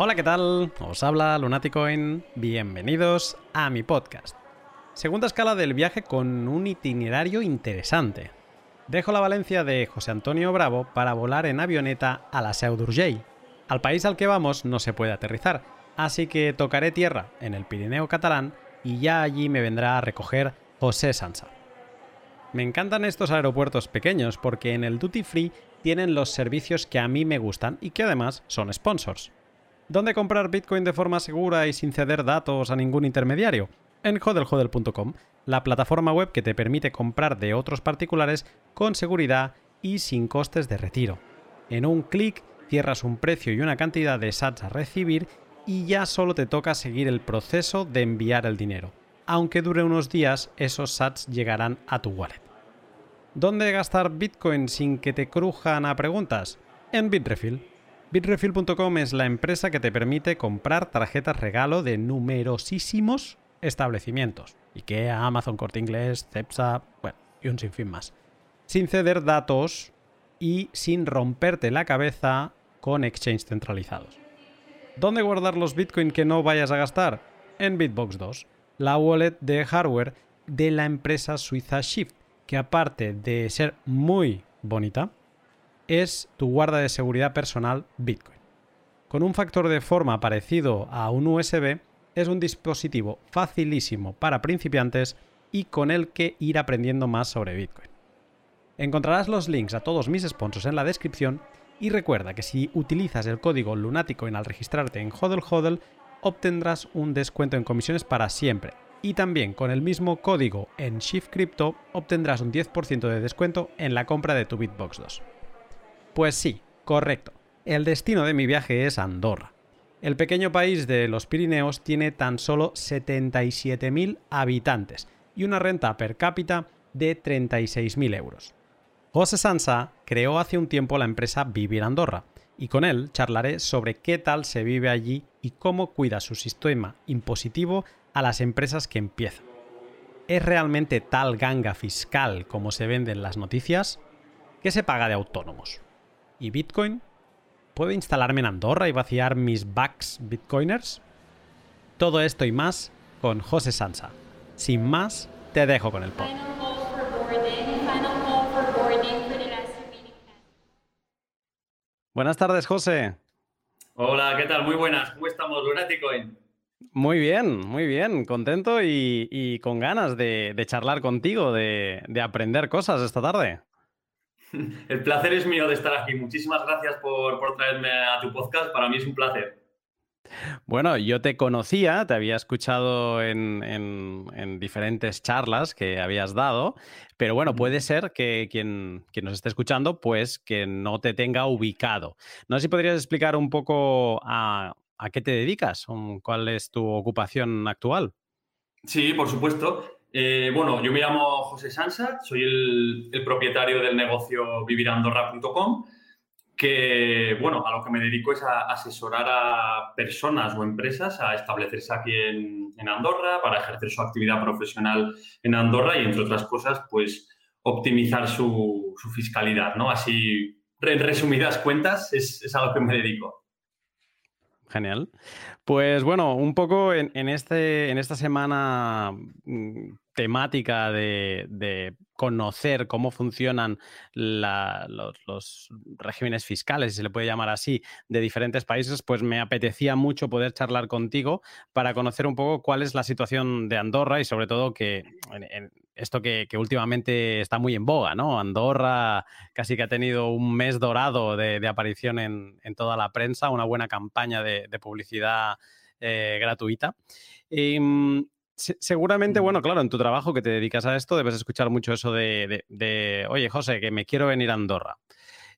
Hola, ¿qué tal? Os habla Lunaticoin. Bienvenidos a mi podcast. Segunda escala del viaje con un itinerario interesante. Dejo la Valencia de José Antonio Bravo para volar en avioneta a la Seu d'Urgell. Al país al que vamos no se puede aterrizar, así que tocaré tierra en el Pirineo catalán y ya allí me vendrá a recoger José Sansa. Me encantan estos aeropuertos pequeños porque en el Duty Free tienen los servicios que a mí me gustan y que además son sponsors. ¿Dónde comprar Bitcoin de forma segura y sin ceder datos a ningún intermediario? En hodlhodl.com, la plataforma web que te permite comprar de otros particulares con seguridad y sin costes de retiro. En un clic cierras un precio y una cantidad de sats a recibir y ya solo te toca seguir el proceso de enviar el dinero. Aunque dure unos días, esos sats llegarán a tu wallet. ¿Dónde gastar Bitcoin sin que te crujan a preguntas? En Bitrefill. Bitrefill.com es la empresa que te permite comprar tarjetas regalo de numerosísimos establecimientos. IKEA, Amazon Corte Inglés, Cepsa, bueno, y un sinfín más. Sin ceder datos y sin romperte la cabeza con exchanges centralizados. ¿Dónde guardar los Bitcoin que no vayas a gastar? En Bitbox 2, la wallet de hardware de la empresa suiza Shift, que aparte de ser muy bonita, es tu guarda de seguridad personal Bitcoin. Con un factor de forma parecido a un USB, es un dispositivo facilísimo para principiantes y con el que ir aprendiendo más sobre Bitcoin. Encontrarás los links a todos mis sponsors en la descripción y recuerda que si utilizas el código Lunaticoin al registrarte en HODL HODL, obtendrás un descuento en comisiones para siempre. Y también con el mismo código en Shift Crypto obtendrás un 10% de descuento en la compra de tu Bitbox 2. Pues sí, correcto. El destino de mi viaje es Andorra. El pequeño país de los Pirineos tiene tan solo 77.000 habitantes y una renta per cápita de 36.000 euros. José Sansa creó hace un tiempo la empresa Vivir Andorra y con él charlaré sobre qué tal se vive allí y cómo cuida su sistema impositivo a las empresas que empiezan. ¿Es realmente tal ganga fiscal como se vende en las noticias? ¿Qué se paga de autónomos? ¿Y Bitcoin? ¿Puedo instalarme en Andorra y vaciar mis bucks bitcoiners? Todo esto y más con José Sansa. Sin más, te dejo con el pod. Buenas tardes, José. Hola, ¿qué tal? Muy buenas. ¿Cómo estamos, Lunaticoin? Muy bien, muy bien. Contento y, con ganas de, charlar contigo, de aprender cosas esta tarde. El placer es mío de estar aquí. Muchísimas gracias por, traerme a tu podcast. Para mí es un placer. Bueno, yo te conocía, te había escuchado en, diferentes charlas que habías dado, pero bueno, puede ser que quien, nos esté escuchando, pues que no te tenga ubicado. No sé si podrías explicar un poco a, a qué te dedicas, cuál es tu ocupación actual. Sí, por supuesto. Eh, bueno, yo me llamo José Sansa, soy el, propietario del negocio vivirandorra.com, que, bueno, a lo que me dedico es a asesorar a personas o empresas a establecerse aquí en, Andorra, para ejercer su actividad profesional en Andorra y, entre otras cosas, pues optimizar su, fiscalidad, ¿no? Así, en resumidas cuentas, es, es a lo que me dedico. Genial. Pues bueno, un poco en, este, en esta semana mm, temática de, conocer cómo funcionan los, regímenes fiscales, si se le puede llamar así, de diferentes países, pues me apetecía mucho poder charlar contigo para conocer un poco cuál es la situación de Andorra y sobre todo que en, esto que, últimamente está muy en boga, ¿no? Andorra casi que ha tenido un mes dorado de, aparición en, toda la prensa, una buena campaña de, publicidad eh, gratuita. Y, mm, seguramente, bueno, claro, en tu trabajo que te dedicas a esto, debes escuchar mucho eso de, oye, José, que me quiero venir a Andorra.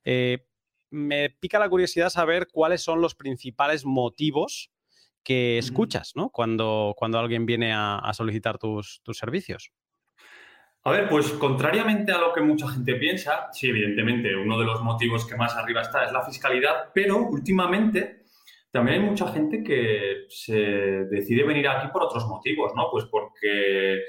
Eh, me pica la curiosidad saber cuáles son los principales motivos que escuchas, ¿no? Cuando, cuando alguien viene a, solicitar tus, tus, servicios. A ver, pues contrariamente a lo que mucha gente piensa, sí, evidentemente, uno de los motivos que más arriba está es la fiscalidad, pero últimamente también hay mucha gente que se decide venir aquí por otros motivos, ¿no? Pues porque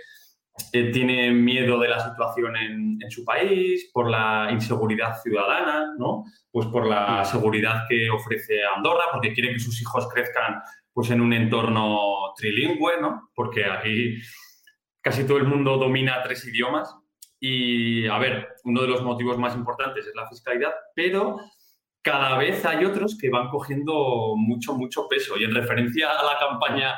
eh, tiene miedo de la situación en, su país, por la inseguridad ciudadana, ¿no? Pues por la seguridad que ofrece Andorra, porque quiere que sus hijos crezcan pues, en un entorno trilingüe, ¿no? Porque aquí casi todo el mundo domina tres idiomas. Y, a ver, uno de los motivos más importantes es la fiscalidad, pero cada vez hay otros que van cogiendo mucho, mucho peso. Y en referencia a la campaña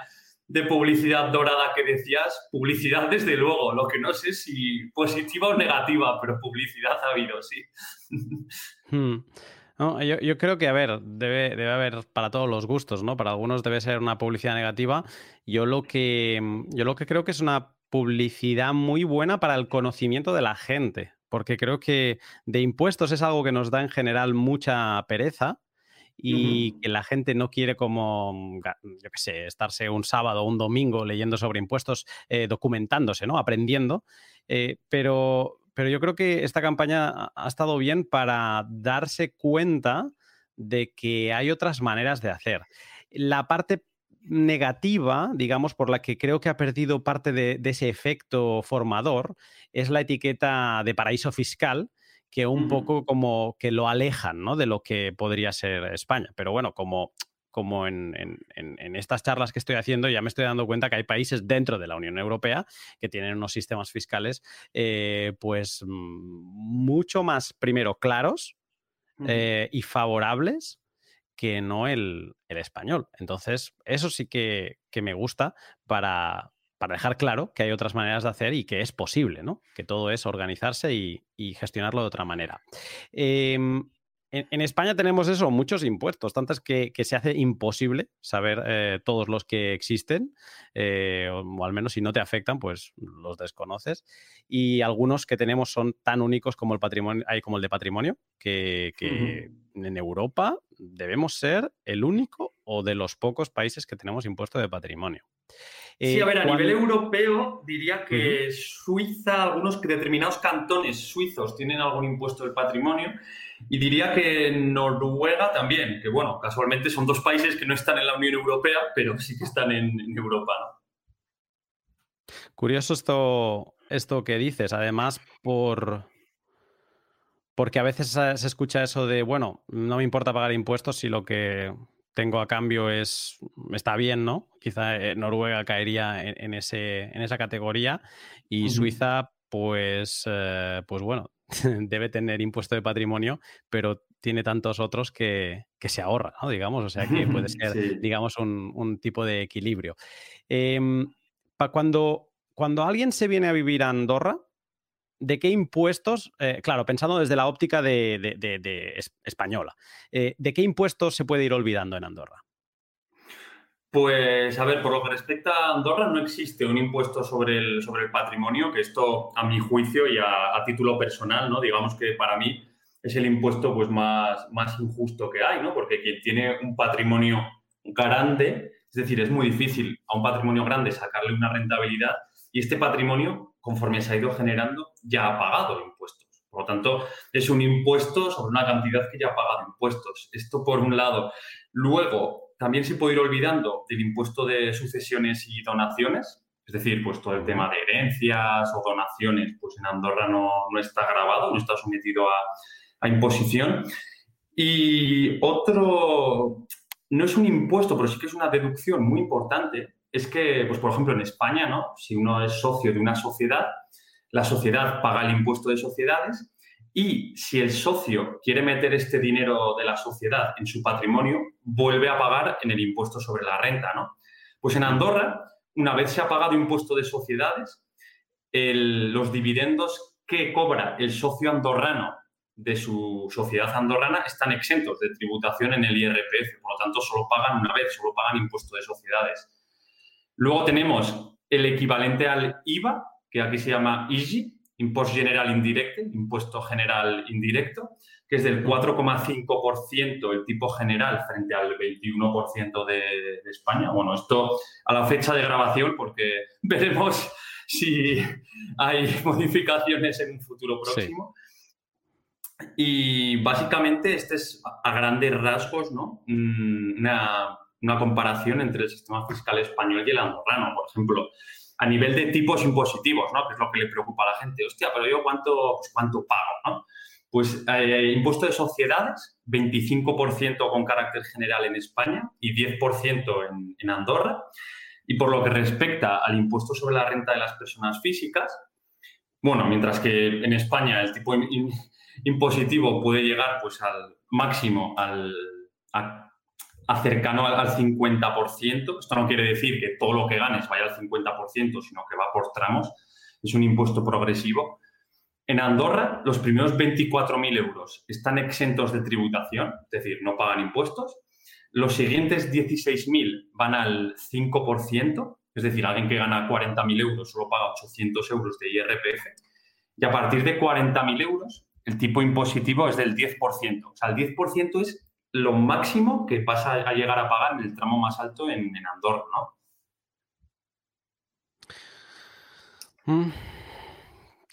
de publicidad dorada que decías, publicidad desde luego, lo que no sé si positiva o negativa, pero publicidad ha habido, sí. Hmm. yo, creo que, a ver, debe, debe, haber para todos los gustos, ¿no? Para algunos debe ser una publicidad negativa. Yo lo que, yo lo que creo que es una publicidad muy buena para el conocimiento de la gente, porque creo que de impuestos es algo que nos da en general mucha pereza y que la gente no quiere como, yo qué sé, estarse un sábado o un domingo leyendo sobre impuestos, eh, documentándose, ¿no? Aprendiendo. Eh, pero, pero yo creo que esta campaña ha estado bien para darse cuenta de que hay otras maneras de hacer. La parte negativa, digamos, por la que creo que ha perdido parte de, ese efecto formador, es la etiqueta de paraíso fiscal, que un poco como que lo alejan ¿no? de lo que podría ser España. Pero bueno, como, como en, estas charlas que estoy haciendo, ya me estoy dando cuenta que hay países dentro de la Unión Europea que tienen unos sistemas fiscales eh, pues mm, mucho más, primero, claros eh, y favorables que no el, español. Entonces, eso sí que, me gusta para, dejar claro que hay otras maneras de hacer y que es posible, ¿no? Que todo es organizarse y, gestionarlo de otra manera. Em, en, España tenemos eso, muchos impuestos, tantos que, que se hace imposible saber eh, todos los que existen, eh, o, al menos si no te afectan, pues los desconoces. Y algunos que tenemos son tan únicos como el patrimonio, hay como el de patrimonio, que, en Europa debemos ser el único o de los pocos países que tenemos impuesto de patrimonio. Sí, a ver, a nivel europeo diría que Suiza, algunos determinados cantones suizos tienen algún impuesto del patrimonio y diría que Noruega también, que bueno, casualmente son dos países que no están en la Unión Europea, pero sí que están en, Europa. Curioso esto, esto que dices, además por... Porque a veces se escucha eso de, bueno, no me importa pagar impuestos si lo que tengo a cambio es, está bien, ¿no? Quizá eh, Noruega caería en, ese, en esa categoría y Suiza, pues, eh, pues bueno, debe tener impuesto de patrimonio, pero tiene tantos otros que, se ahorra, ¿no? Digamos, o sea que puede ser, digamos, un, tipo de equilibrio. Em, cuando, cuando alguien se viene a vivir a Andorra, ¿de qué impuestos, eh, claro, pensando desde la óptica de, española, eh, ¿de qué impuestos se puede ir olvidando en Andorra? Pues, a ver, por lo que respecta a Andorra, no existe un impuesto sobre el, sobre el patrimonio, que esto, a mi juicio y a, título personal, ¿no? Digamos que para mí es el impuesto pues, más, más injusto que hay, ¿no? Porque quien tiene un patrimonio grande, es decir, es muy difícil a un patrimonio grande sacarle una rentabilidad y este patrimonio, conforme se ha ido generando, ya ha pagado impuestos. Por lo tanto, es un impuesto sobre una cantidad que ya ha pagado impuestos. Esto por un lado. Luego, también se puede ir olvidando del impuesto de sucesiones y donaciones, es decir, pues todo el tema de herencias o donaciones, pues en Andorra no, está grabado, no está sometido a, imposición. Y otro, no es un impuesto, pero sí que es una deducción muy importante, es que, pues por ejemplo, en España, ¿no? Si uno es socio de una sociedad, la sociedad paga el impuesto de sociedades y si el socio quiere meter este dinero de la sociedad en su patrimonio, vuelve a pagar en el impuesto sobre la renta, ¿no? Pues en Andorra, una vez se ha pagado impuesto de sociedades, los dividendos que cobra el socio andorrano de su sociedad andorrana están exentos de tributación en el IRPF, por lo tanto solo pagan una vez, solo pagan impuesto de sociedades. Luego tenemos el equivalente al IVA, que aquí se llama IGI, Impuesto General Indirecto, Impuesto General Indirecto, que es del 4,5% el tipo general frente al 21% de, España. Bueno, esto a la fecha de grabación, porque veremos si hay modificaciones en un futuro próximo. Y básicamente este es a grandes rasgos ¿no? Mm, una, una comparación entre el sistema fiscal español y el andorrano. Por ejemplo, a nivel de tipos impositivos, ¿no? Que es lo que le preocupa a la gente. Hostia, pero yo cuánto, pues, cuánto pago, ¿no? Pues eh, impuesto de sociedades, 25% con carácter general en España y 10% en, en Andorra. Y por lo que respecta al impuesto sobre la renta de las personas físicas, bueno, mientras que en España el tipo impositivo puede llegar pues al máximo al, cercano al, 50%. Esto no quiere decir que todo lo que ganes vaya al 50%, sino que va por tramos. Es un impuesto progresivo. En Andorra, los primeros 24.000 euros están exentos de tributación, es decir, no pagan impuestos. Los siguientes 16.000 van al 5%, es decir, alguien que gana 40.000 euros solo paga 800 euros de IRPF. Y a partir de 40.000 euros, el tipo impositivo es del 10%. O sea, el 10% es lo máximo que pasa a llegar a pagar en el tramo más alto en, Andorra, ¿no? Mm.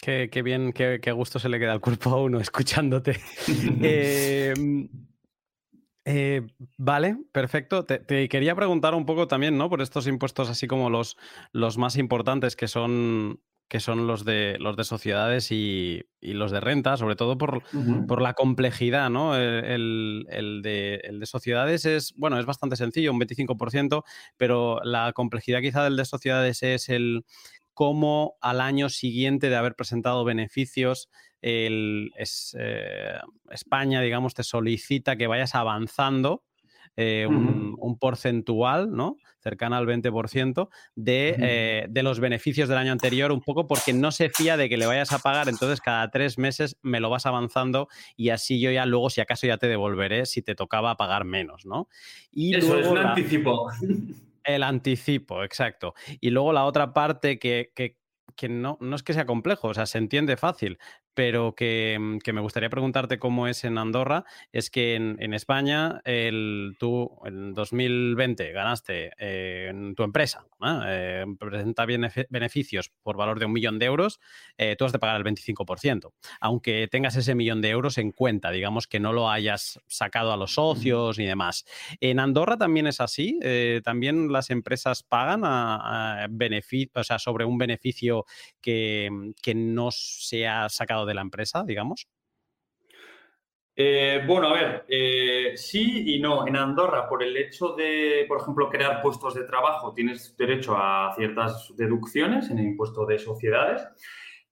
Qué, bien, qué, gusto se le queda al cuerpo a uno escuchándote. Eh, eh, vale, perfecto. Te, quería preguntar un poco también, ¿no? Por estos impuestos así como los, los más importantes que son que son los de, los de sociedades y, los de renta, sobre todo por, por la complejidad, ¿no? El, de, el, de, sociedades es, bueno, es bastante sencillo, un 25%, pero la complejidad quizá del de sociedades es el cómo al año siguiente de haber presentado beneficios, el, es, eh, España, digamos, te solicita que vayas avanzando eh, un, porcentual, ¿no? Cercana al 20% de, eh, de, los beneficios del año anterior, un poco porque no se fía de que le vayas a pagar, entonces cada tres meses me lo vas avanzando y así yo ya luego, si acaso, ya te devolveré si te tocaba pagar menos, ¿no? Y Eso es un anticipo. El anticipo, exacto. Y luego la otra parte que, que, que no, no, es que sea complejo, o sea, se entiende fácil, pero que, que, me gustaría preguntarte cómo es en Andorra, es que en, en España el, tú en 2020 ganaste eh, en tu empresa, eh, presenta beneficios por valor de un millón de euros, eh, tú has de pagar el 25%, aunque tengas ese millón de euros en cuenta, digamos que no lo hayas sacado a los socios ni demás. ¿En Andorra también es así? ¿También las empresas pagan a, o sea, sobre un beneficio que, que no se ha sacado de la empresa, digamos? Eh, bueno, a ver, eh, sí y no. En Andorra, por el hecho de, por ejemplo, crear puestos de trabajo, tienes derecho a ciertas deducciones en el impuesto de sociedades.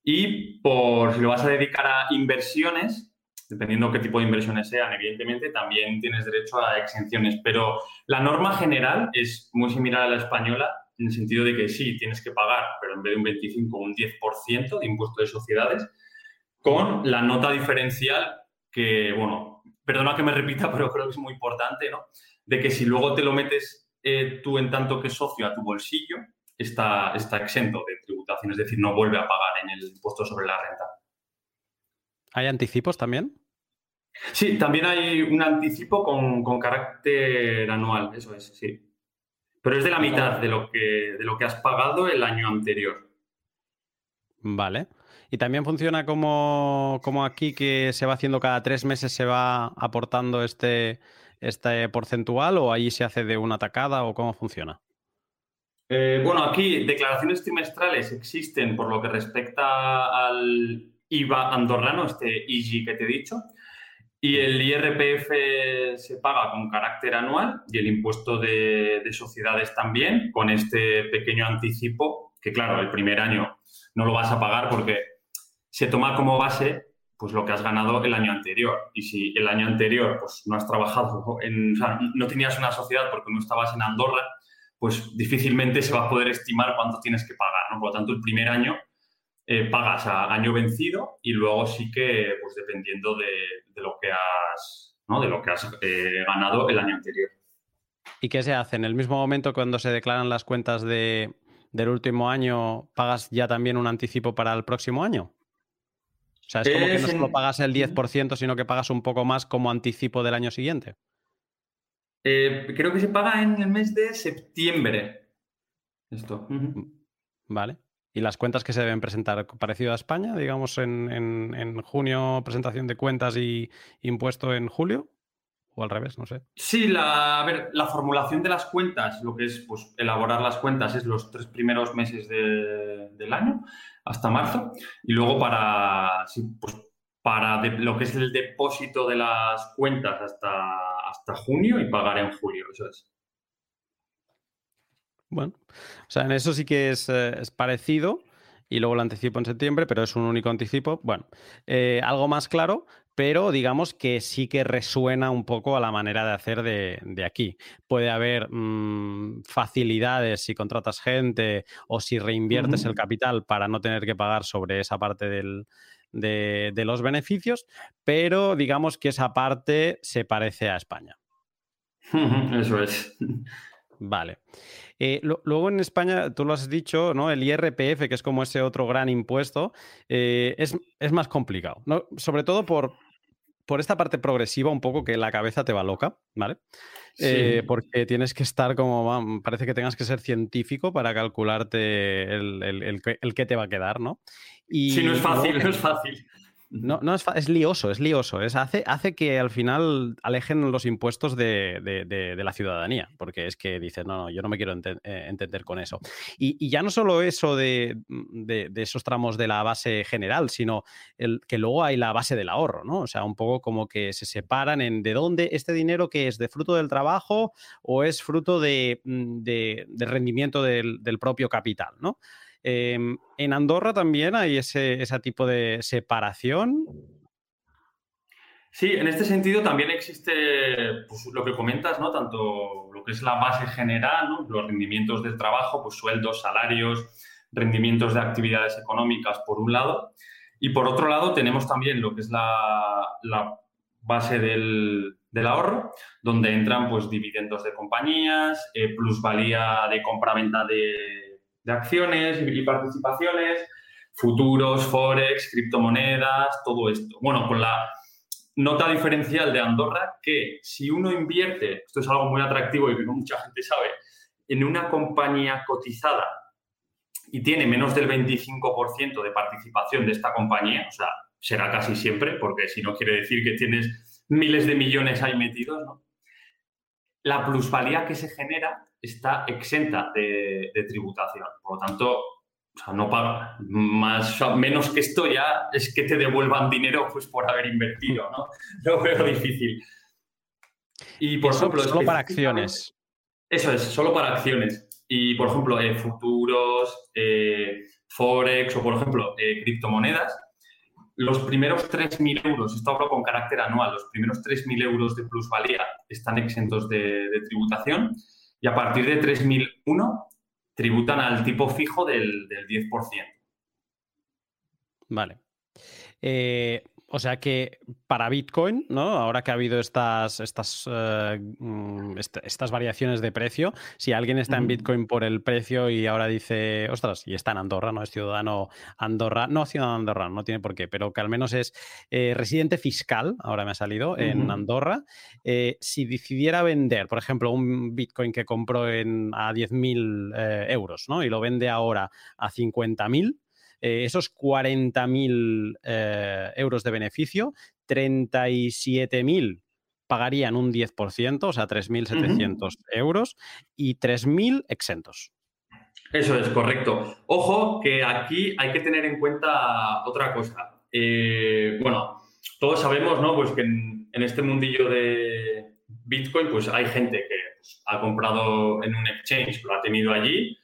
Y por si lo vas a dedicar a inversiones, dependiendo qué tipo de inversiones sean, evidentemente también tienes derecho a exenciones. Pero la norma general es muy similar a la española en el sentido de que sí, tienes que pagar, pero en vez de un 25, un 10% de impuesto de sociedades con la nota diferencial que, bueno, perdona que me repita, pero creo que es muy importante, ¿no? De que si luego te lo metes eh, tú en tanto que socio a tu bolsillo, está, está exento de tributación, es decir, no vuelve a pagar en el impuesto sobre la renta. ¿Hay anticipos también? Sí, también hay un anticipo con, con carácter anual, eso es, sí. Pero es de la mitad de lo que, de lo que has pagado el año anterior. Vale. ¿Y también funciona como, aquí, que se va haciendo cada tres meses, se va aportando este, este porcentual o ahí se hace de una tacada o cómo funciona? Eh, bueno, aquí declaraciones trimestrales existen por lo que respecta al IVA andorrano, este IGI que te he dicho, y el IRPF se paga con carácter anual y el impuesto de sociedades también, con este pequeño anticipo, que claro, el primer año no lo vas a pagar porque se toma como base pues lo que has ganado el año anterior. Y si el año anterior pues, no has trabajado, en, no tenías una sociedad porque no estabas en Andorra, pues difícilmente se va a poder estimar cuánto tienes que pagar. ¿no? Por lo tanto, el primer año eh, pagas a año vencido y luego sí que, pues dependiendo de, lo que has, ¿no? de lo que has eh, ganado el año anterior. ¿Y qué se hace? En el mismo momento cuando se declaran las cuentas de, del último año, ¿pagas ya también un anticipo para el próximo año? O sea, es como que no solo pagas el 10%, sino que pagas un poco más como anticipo del año siguiente. Eh, creo que se paga en el mes de septiembre. Esto. Mm, vale. ¿Y las cuentas que se deben presentar? ¿Parecido a España? Digamos, en, junio, presentación de cuentas y impuesto en julio. O al revés, no sé. Sí, la, a ver, la formulación de las cuentas, lo que es pues, elaborar las cuentas es los tres primeros meses del año, hasta marzo, y luego para, pues, para lo que es el depósito de las cuentas hasta, hasta junio y pagar en julio, eso es. Bueno, o sea, en eso sí que es, eh, es parecido y luego lo anticipo en septiembre, pero es un único anticipo. Bueno, eh, algo más claro, pero digamos que sí que resuena un poco a la manera de hacer de, aquí. Puede haber mm, facilidades si contratas gente o si reinviertes el capital para no tener que pagar sobre esa parte de, de los beneficios, pero digamos que esa parte se parece a España. Eso es. Vale. Eh, luego en España, tú lo has dicho, ¿no? El IRPF, que es como ese otro gran impuesto, eh, es, más complicado. ¿no? Sobre todo por, por esta parte progresiva, un poco que la cabeza te va loca, ¿vale? Eh, porque tienes que estar como, parece que tengas que ser científico para calcularte el, el, que te va a quedar, ¿no? Y, sí, no es fácil, no es fácil. No, no es, es, lioso, es lioso. Es, hace, hace que al final alejen los impuestos de, la ciudadanía, porque es que dices, no, no, yo no me quiero eh, entender con eso. Y, ya no solo eso de, esos tramos de la base general, sino el, que luego hay la base del ahorro, ¿no? O sea, un poco como que se separan en de dónde este dinero que es de fruto del trabajo o es fruto de, mm, rendimiento del, del propio capital, ¿no? Em, ¿En Andorra también hay ese, tipo de separación? Sí, en este sentido también existe pues, lo que comentas, ¿no? Tanto lo que es la base general, los rendimientos del trabajo, pues sueldos, salarios, rendimientos de actividades económicas, por un lado. Y por otro lado, tenemos también lo que es la, base del, ahorro, donde entran pues, dividendos de compañías, eh, plusvalía de compra-venta de, de acciones y participaciones, futuros, forex, criptomonedas, todo esto. Bueno, con la nota diferencial de Andorra que si uno invierte, esto es algo muy atractivo y que no mucha gente sabe, en una compañía cotizada y tiene menos del 25% de participación de esta compañía, o sea, será casi siempre, porque si no quiere decir que tienes miles de millones ahí metidos, ¿no? La plusvalía que se genera está exenta de, tributación. Por lo tanto, no paga. Más, menos que esto ya es que te devuelvan dinero pues, por haber invertido, ¿no? Lo veo difícil. Y por ejemplo. Solo para acciones. Eso es, solo para acciones. Y por ejemplo, eh, futuros, eh, Forex o por ejemplo, eh, criptomonedas, los primeros 3.000 euros, esto hablo con carácter anual, los primeros 3.000 euros de plusvalía están exentos de, tributación y a partir de 3001 tributan al tipo fijo del, del 10%. Vale. Eh, o sea que para Bitcoin, ¿no? Ahora que ha habido estas, estas, eh, mm, estas variaciones de precio, si alguien está en Bitcoin por el precio y ahora dice, ostras, y está en Andorra, no es ciudadano Andorra, no ciudadano Andorra, no tiene por qué, pero que al menos es eh, residente fiscal, ahora me ha salido, en Andorra, eh, si decidiera vender, por ejemplo, un Bitcoin que compró en, a 10.000 euros, ¿no? Y lo vende ahora a 50.000 eh, esos 40.000 eh, euros de beneficio, 37.000 pagarían un 10%, o sea, 3.700 euros, y 3.000 exentos. Eso es correcto. Ojo que aquí hay que tener en cuenta otra cosa. Eh, bueno, todos sabemos, ¿no? Pues que en, este mundillo de Bitcoin, pues hay gente que pues, ha comprado en un exchange, lo ha tenido allí,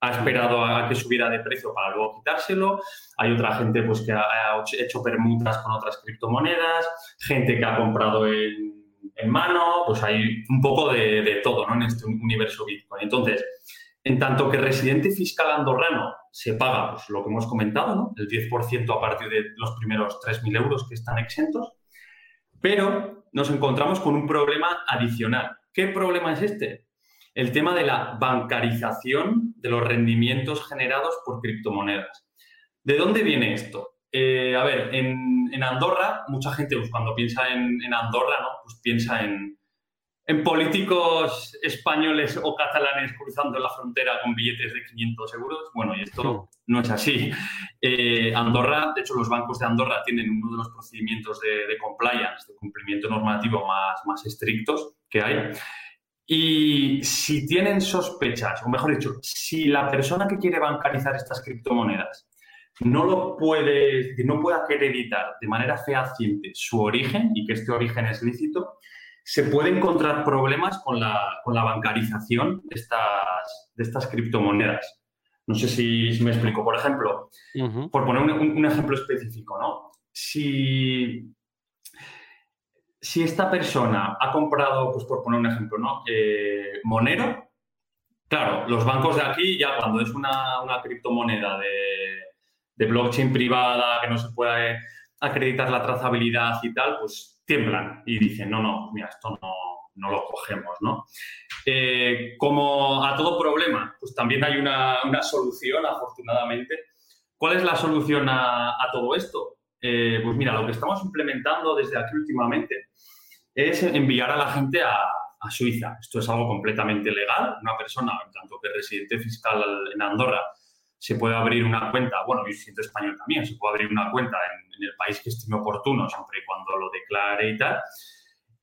ha esperado a que subiera de precio para luego quitárselo. Hay otra gente pues, que ha hecho permutas con otras criptomonedas, gente que ha comprado en, mano, pues hay un poco de, todo ¿no? en este universo Bitcoin. Entonces, en tanto que residente fiscal andorrano se paga pues, lo que hemos comentado, ¿no? el 10% a partir de los primeros 3.000 euros que están exentos, pero nos encontramos con un problema adicional. ¿Qué problema es este? El tema de la bancarización de los rendimientos generados por criptomonedas. ¿De dónde viene esto? Eh, a ver, en, Andorra, mucha gente pues, cuando piensa en, Andorra, ¿no? pues piensa en, en políticos españoles o catalanes cruzando la frontera con billetes de 500 euros. Bueno, y esto no es así. Eh, Andorra, de hecho, los bancos de Andorra tienen uno de los procedimientos de, compliance, de cumplimiento normativo más, más estrictos que hay. Y si tienen sospechas, o mejor dicho, si la persona que quiere bancarizar estas criptomonedas no lo puede, no puede acreditar de manera fehaciente su origen y que este origen es lícito, se puede encontrar problemas con la, con la bancarización de estas, de estas criptomonedas. No sé si, me explico. Por ejemplo, por poner un, ejemplo específico, ¿no? Si, si esta persona ha comprado, pues por poner un ejemplo, ¿no? Eh, Monero, claro, los bancos de aquí ya cuando es una, una criptomoneda de, de blockchain privada que no se puede acreditar la trazabilidad y tal, pues tiemblan y dicen, no, no, mira, esto no, lo cogemos, ¿no? Eh, como a todo problema, pues también hay una, solución, afortunadamente. ¿Cuál es la solución a, todo esto? Eh, pues mira, lo que estamos implementando desde aquí últimamente es enviar a la gente a, Suiza. Esto es algo completamente legal. Una persona, en tanto que residente fiscal en Andorra, se puede abrir una cuenta, bueno, y siento español también, se puede abrir una cuenta en, el país que estime oportuno, siempre y cuando lo declare y tal.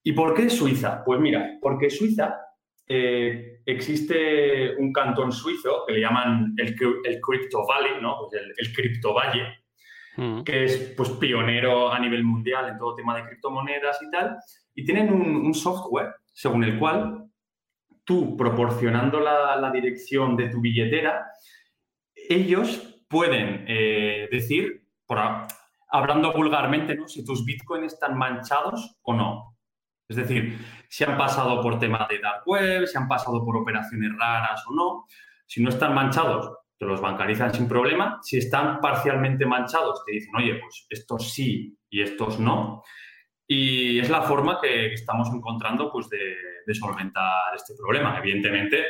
¿Y por qué Suiza? Pues mira, porque Suiza eh, existe un cantón suizo que le llaman el, el Crypto Valley, ¿no? Pues el, el Crypto Valle, mm. que es pues, pionero a nivel mundial en todo tema de criptomonedas y tal. Y tienen un, software según el cual tú, proporcionando la, dirección de tu billetera, ellos pueden eh, decir, hablando vulgarmente, ¿no? si tus bitcoins están manchados o no. Es decir, si han pasado por tema de dark web, si han pasado por operaciones raras o no. Si no están manchados, te los bancarizan sin problema. Si están parcialmente manchados, te dicen, oye, pues estos sí y estos no. Y es la forma que estamos encontrando pues, de, solventar este problema. Evidentemente,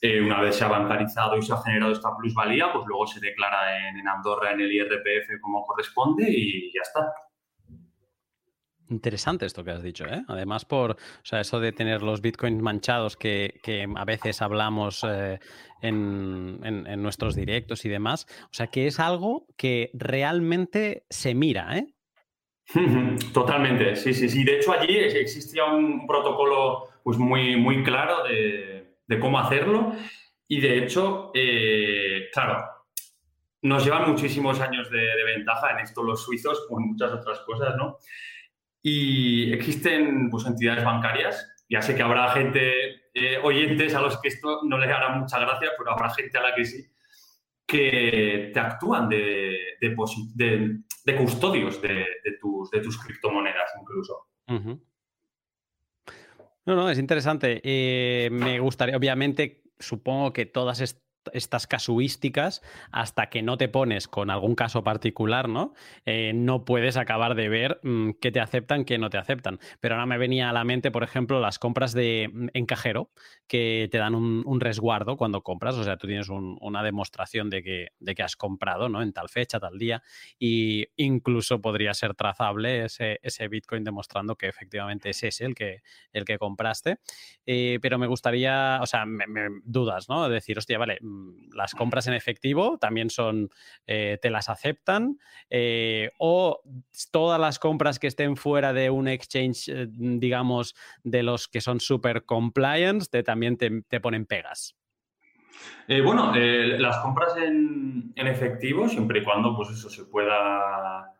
eh, una vez se ha bancarizado y se ha generado esta plusvalía, pues luego se declara en, Andorra en el IRPF como corresponde y ya está. Interesante esto que has dicho, ¿eh? Además, por o sea, eso de tener los bitcoins manchados que, a veces hablamos eh, en, en, nuestros directos y demás. O sea, que es algo que realmente se mira, ¿eh? Totalmente, sí, sí, sí. De hecho, allí existía un protocolo pues, muy, muy claro de, de cómo hacerlo. Y de hecho, eh, claro, nos llevan muchísimos años de, ventaja en esto los suizos, con muchas otras cosas, ¿no? Y existen pues, entidades bancarias. Ya sé que habrá gente, eh, oyentes a los que esto no les hará mucha gracia, pero habrá gente a la que sí, que te actúan de, de, custodios de, tus, de tus criptomonedas incluso. No, no, es interesante. Eh, me gustaría, obviamente, supongo que todas estas estas casuísticas hasta que no te pones con algún caso particular, ¿no? Eh, no puedes acabar de ver mm, qué te aceptan, qué no te aceptan. Pero ahora me venía a la mente, por ejemplo, las compras de mm, encajero que te dan un, resguardo cuando compras, o sea, tú tienes una demostración de que, de que has comprado, ¿no? En tal fecha, tal día, y incluso podría ser trazable ese, ese Bitcoin demostrando que efectivamente es ese el que, el que compraste. Eh, pero me gustaría, o sea, me, dudas, ¿no? Decir, hostia, vale, las compras en efectivo también son, eh, te las aceptan, eh, o todas las compras que estén fuera de un exchange, eh, digamos, de los que son super compliance, te, también te, ponen pegas. bueno, las compras en, en, efectivo, siempre y cuando pues eso se pueda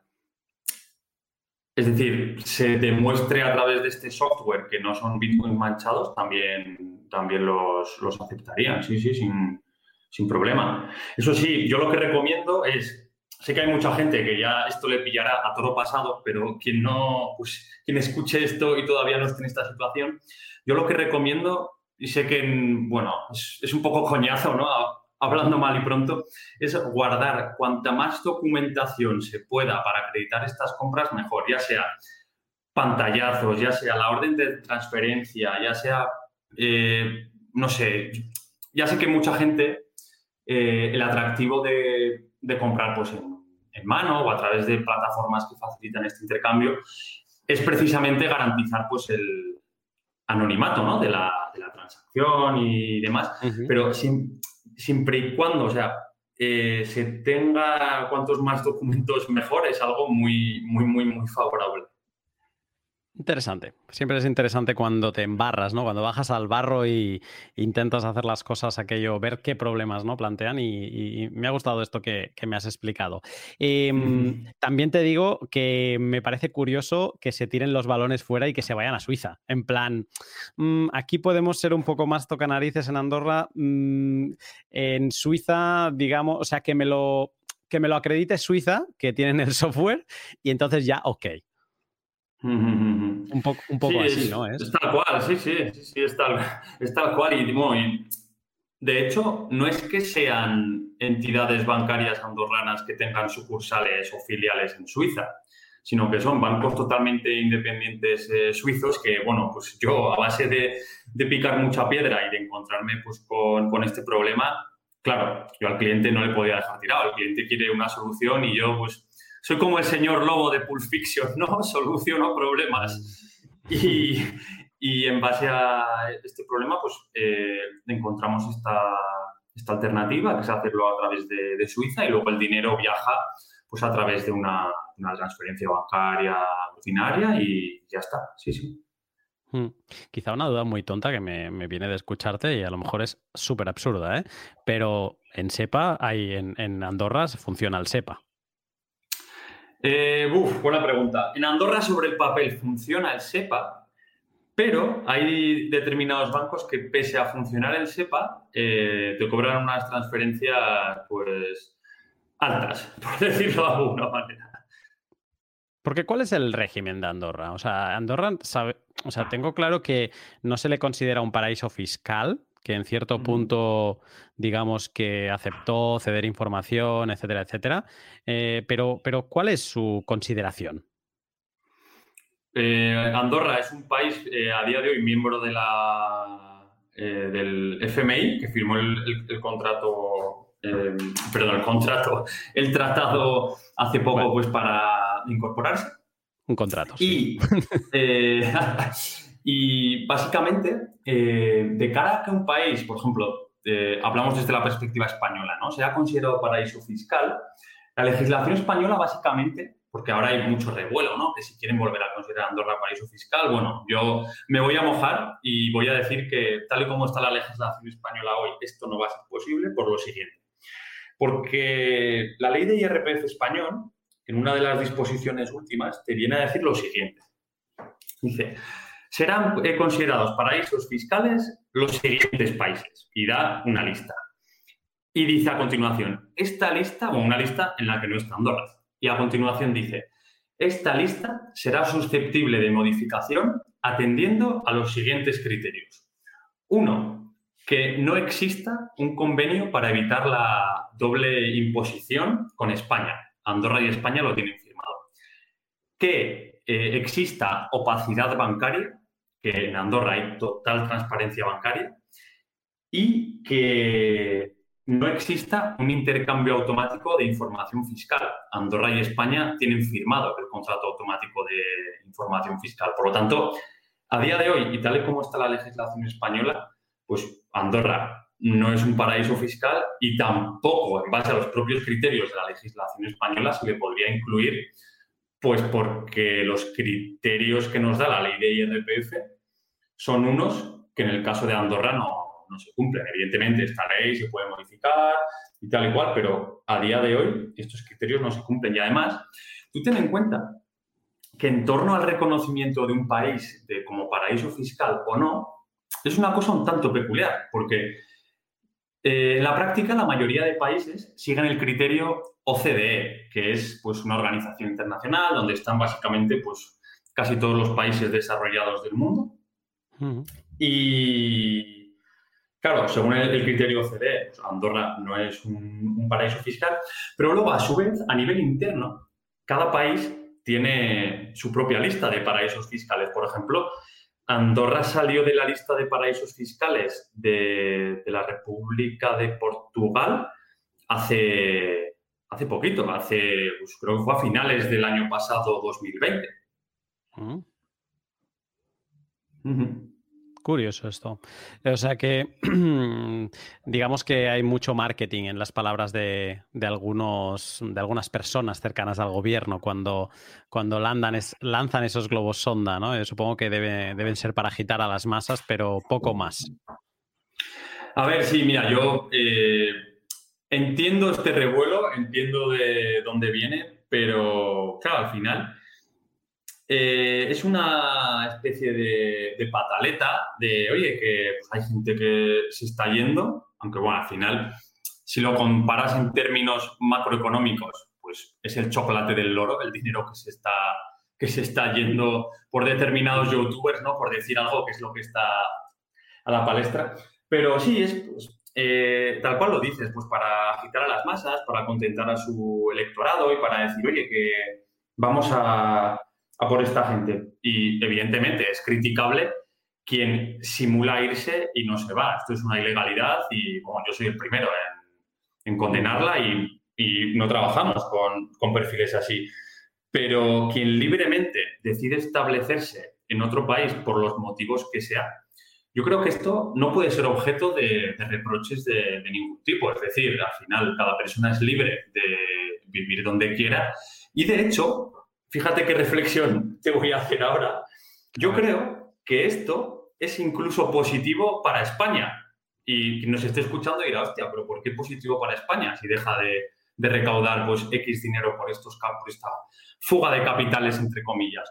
es decir, se demuestre a través de este software que no son bitcoins manchados, también, también los, los aceptarían, sí, sí, sin, sin problema. Eso sí, yo lo que recomiendo es, sé que hay mucha gente que ya esto le pillará a todo pasado, pero quien no, pues, quien escuche esto y todavía no esté en esta situación, yo lo que recomiendo, y sé que, bueno, es, un poco coñazo, ¿no? Hablando mal y pronto, es guardar cuanta más documentación se pueda para acreditar estas compras, mejor, ya sea pantallazos, ya sea la orden de transferencia, ya sea, eh, no sé, ya sé que mucha gente eh, el atractivo de, comprar pues, en, mano o a través de plataformas que facilitan este intercambio es precisamente garantizar pues, el, anonimato ¿no? de, la, transacción y demás, pero siempre y cuando, o sea, eh, se tenga cuantos más documentos mejor, es algo muy, muy, muy, muy favorable. Interesante. Siempre es interesante cuando te embarras, ¿no? Cuando bajas al barro y intentas hacer las cosas, aquello, ver qué problemas ¿no? plantean y, me ha gustado esto que, me has explicado. Em, también te digo que me parece curioso que se tiren los balones fuera y que se vayan a Suiza. En plan, mm, aquí podemos ser un poco más tocanarices en Andorra. Mm, en Suiza, digamos, o sea, que me lo que me lo acredite Suiza, que tienen el software, y entonces ya, ok. Un poco, un poco así, ¿no? Es tal cual, sí, sí, sí, es, tal, cual. Y, de hecho, no es que sean entidades bancarias andorranas que tengan sucursales o filiales en Suiza, sino que son bancos totalmente independientes eh, suizos que, bueno, pues yo a base de, picar mucha piedra y de encontrarme pues, con, con, este problema, claro, yo al cliente no le podía dejar tirado, el cliente quiere una solución y yo pues soy como el señor lobo de Pulp Fiction, ¿no? Soluciono problemas. Y, en base a este problema, pues eh, encontramos esta, alternativa, que es hacerlo a través de, Suiza y luego el dinero viaja pues a través de una, transferencia bancaria ordinaria y ya está. Sí, sí. Hmm. Quizá una duda muy tonta que me, viene de escucharte y a lo mejor es súper absurda, ¿eh? Pero en SEPA, hay, en, en Andorra funciona el SEPA. Eh, buena pregunta. En Andorra sobre el papel funciona el SEPA, pero hay determinados bancos que pese a funcionar el SEPA eh, te cobran unas transferencias pues altas, por decirlo de alguna manera. Porque ¿cuál es el régimen de Andorra? O sea, Andorra o sea, tengo claro que no se le considera un paraíso fiscal, que en cierto punto, digamos, que aceptó ceder información, etcétera, etcétera. Eh, pero, pero, ¿cuál es su consideración? Eh, Andorra es un país eh, a día de hoy miembro de la, del FMI, que firmó el, contrato, perdón, el contrato, el tratado hace poco pues para incorporarse. Un contrato. Y, y básicamente eh, de cara a que un país, por ejemplo, eh, hablamos desde la perspectiva española, ¿no? Sea considerado paraíso fiscal, la legislación española básicamente, porque ahora hay mucho revuelo, ¿no? Que si quieren volver a considerar Andorra paraíso fiscal, bueno, yo me voy a mojar y voy a decir que tal y como está la legislación española hoy, esto no va a ser posible por lo siguiente. Porque la ley de IRPF español, en una de las disposiciones últimas, te viene a decir lo siguiente. Dice, serán eh, considerados paraísos fiscales los siguientes países y da una lista. Y dice a continuación, esta lista, o una lista en la que no está Andorra, y a continuación dice, esta lista será susceptible de modificación atendiendo a los siguientes criterios. Uno, que no exista un convenio para evitar la doble imposición con España. Andorra y España lo tienen firmado. Que eh, exista opacidad bancaria que en Andorra hay total transparencia bancaria y que no exista un intercambio automático de información fiscal. Andorra y España tienen firmado el contrato automático de información fiscal. Por lo tanto, a día de hoy, y tal y como está la legislación española, pues Andorra no es un paraíso fiscal y tampoco, en base a los propios criterios de la legislación española, se le podría incluir, pues porque los criterios que nos da la ley de IRPF son unos que en el caso de Andorra no, no se cumplen. Evidentemente, esta ley se puede modificar y tal y cual, pero a día de hoy estos criterios no se cumplen. Y además, tú ten en cuenta que en torno al reconocimiento de un país de, como paraíso fiscal o no, es una cosa un tanto peculiar, porque eh, en la práctica la mayoría de países siguen el criterio OCDE, que es pues, una organización internacional donde están básicamente pues, casi todos los países desarrollados del mundo. Y claro, según el, criterio OCDE, pues, Andorra no es un, paraíso fiscal, pero luego a su vez, a nivel interno, cada país tiene su propia lista de paraísos fiscales. Por ejemplo, Andorra salió de la lista de paraísos fiscales de, la República de Portugal hace, hace poquito, hace, pues, creo que fue a finales del año pasado, 2020. Curioso esto. O sea que digamos que hay mucho marketing en las palabras de, algunos, de algunas personas cercanas al gobierno cuando, cuando lanzan, lanzan esos globos sonda, ¿no? Eh, supongo que deben ser para agitar a las masas, pero poco más. A ver, sí, mira, yo eh, entiendo este revuelo, entiendo de dónde viene, pero claro, al final eh, es una especie de, pataleta de, oye, que pues, hay gente que se está yendo, aunque bueno, al final, si lo comparas en términos macroeconómicos, pues es el chocolate del loro, el dinero que se está, que se está yendo por determinados youtubers, ¿no? Por decir algo que es lo que está a la palestra. Pero sí, es pues, eh, tal cual lo dices, pues para agitar a las masas, para contentar a su electorado y para decir, oye, que vamos a a por esta gente. Y evidentemente es criticable quien simula irse y no se va. Esto es una ilegalidad y bueno, yo soy el primero en, condenarla y, no trabajamos con, con, perfiles así. Pero quien libremente decide establecerse en otro país por los motivos que sea, yo creo que esto no puede ser objeto de, reproches de, de, ningún tipo. Es decir, al final cada persona es libre de vivir donde quiera. Y de hecho, fíjate qué reflexión te voy a hacer ahora. Yo creo que esto es incluso positivo para España. Y quien nos esté escuchando dirá, hostia, pero ¿por qué positivo para España si deja de, recaudar pues, X dinero por, estos, por esta fuga de capitales, entre comillas?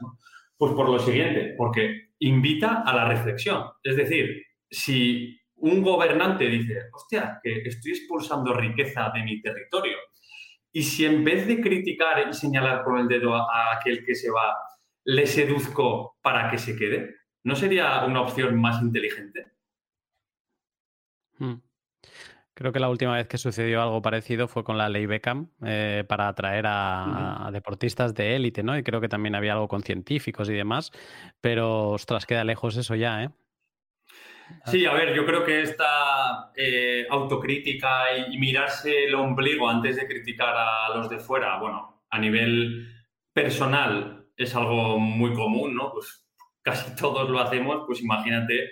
Pues por lo siguiente, porque invita a la reflexión. Es decir, si un gobernante dice, hostia, que estoy expulsando riqueza de mi territorio, y si en vez de criticar y señalar con el dedo a, aquel que se va, le seduzco para que se quede, ¿no sería una opción más inteligente? Hmm. Creo que la última vez que sucedió algo parecido fue con la ley Beckham eh, para atraer a, a, deportistas de élite, ¿no? Y creo que también había algo con científicos y demás, pero ostras, queda lejos eso ya, ¿eh? Sí, a ver, yo creo que esta eh, autocrítica y, mirarse el ombligo antes de criticar a los de fuera, bueno, a nivel personal es algo muy común, ¿no? Pues casi todos lo hacemos, pues imagínate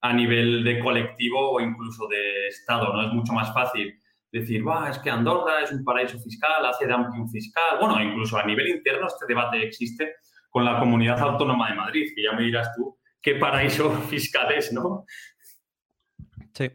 a nivel de colectivo o incluso de Estado, ¿no? Es mucho más fácil decir, va, es que Andorra es un paraíso fiscal, hace dumping fiscal. Bueno, incluso a nivel interno este debate existe con la comunidad autónoma de Madrid, que ya me dirás tú qué paraíso fiscal es, ¿no? Sí.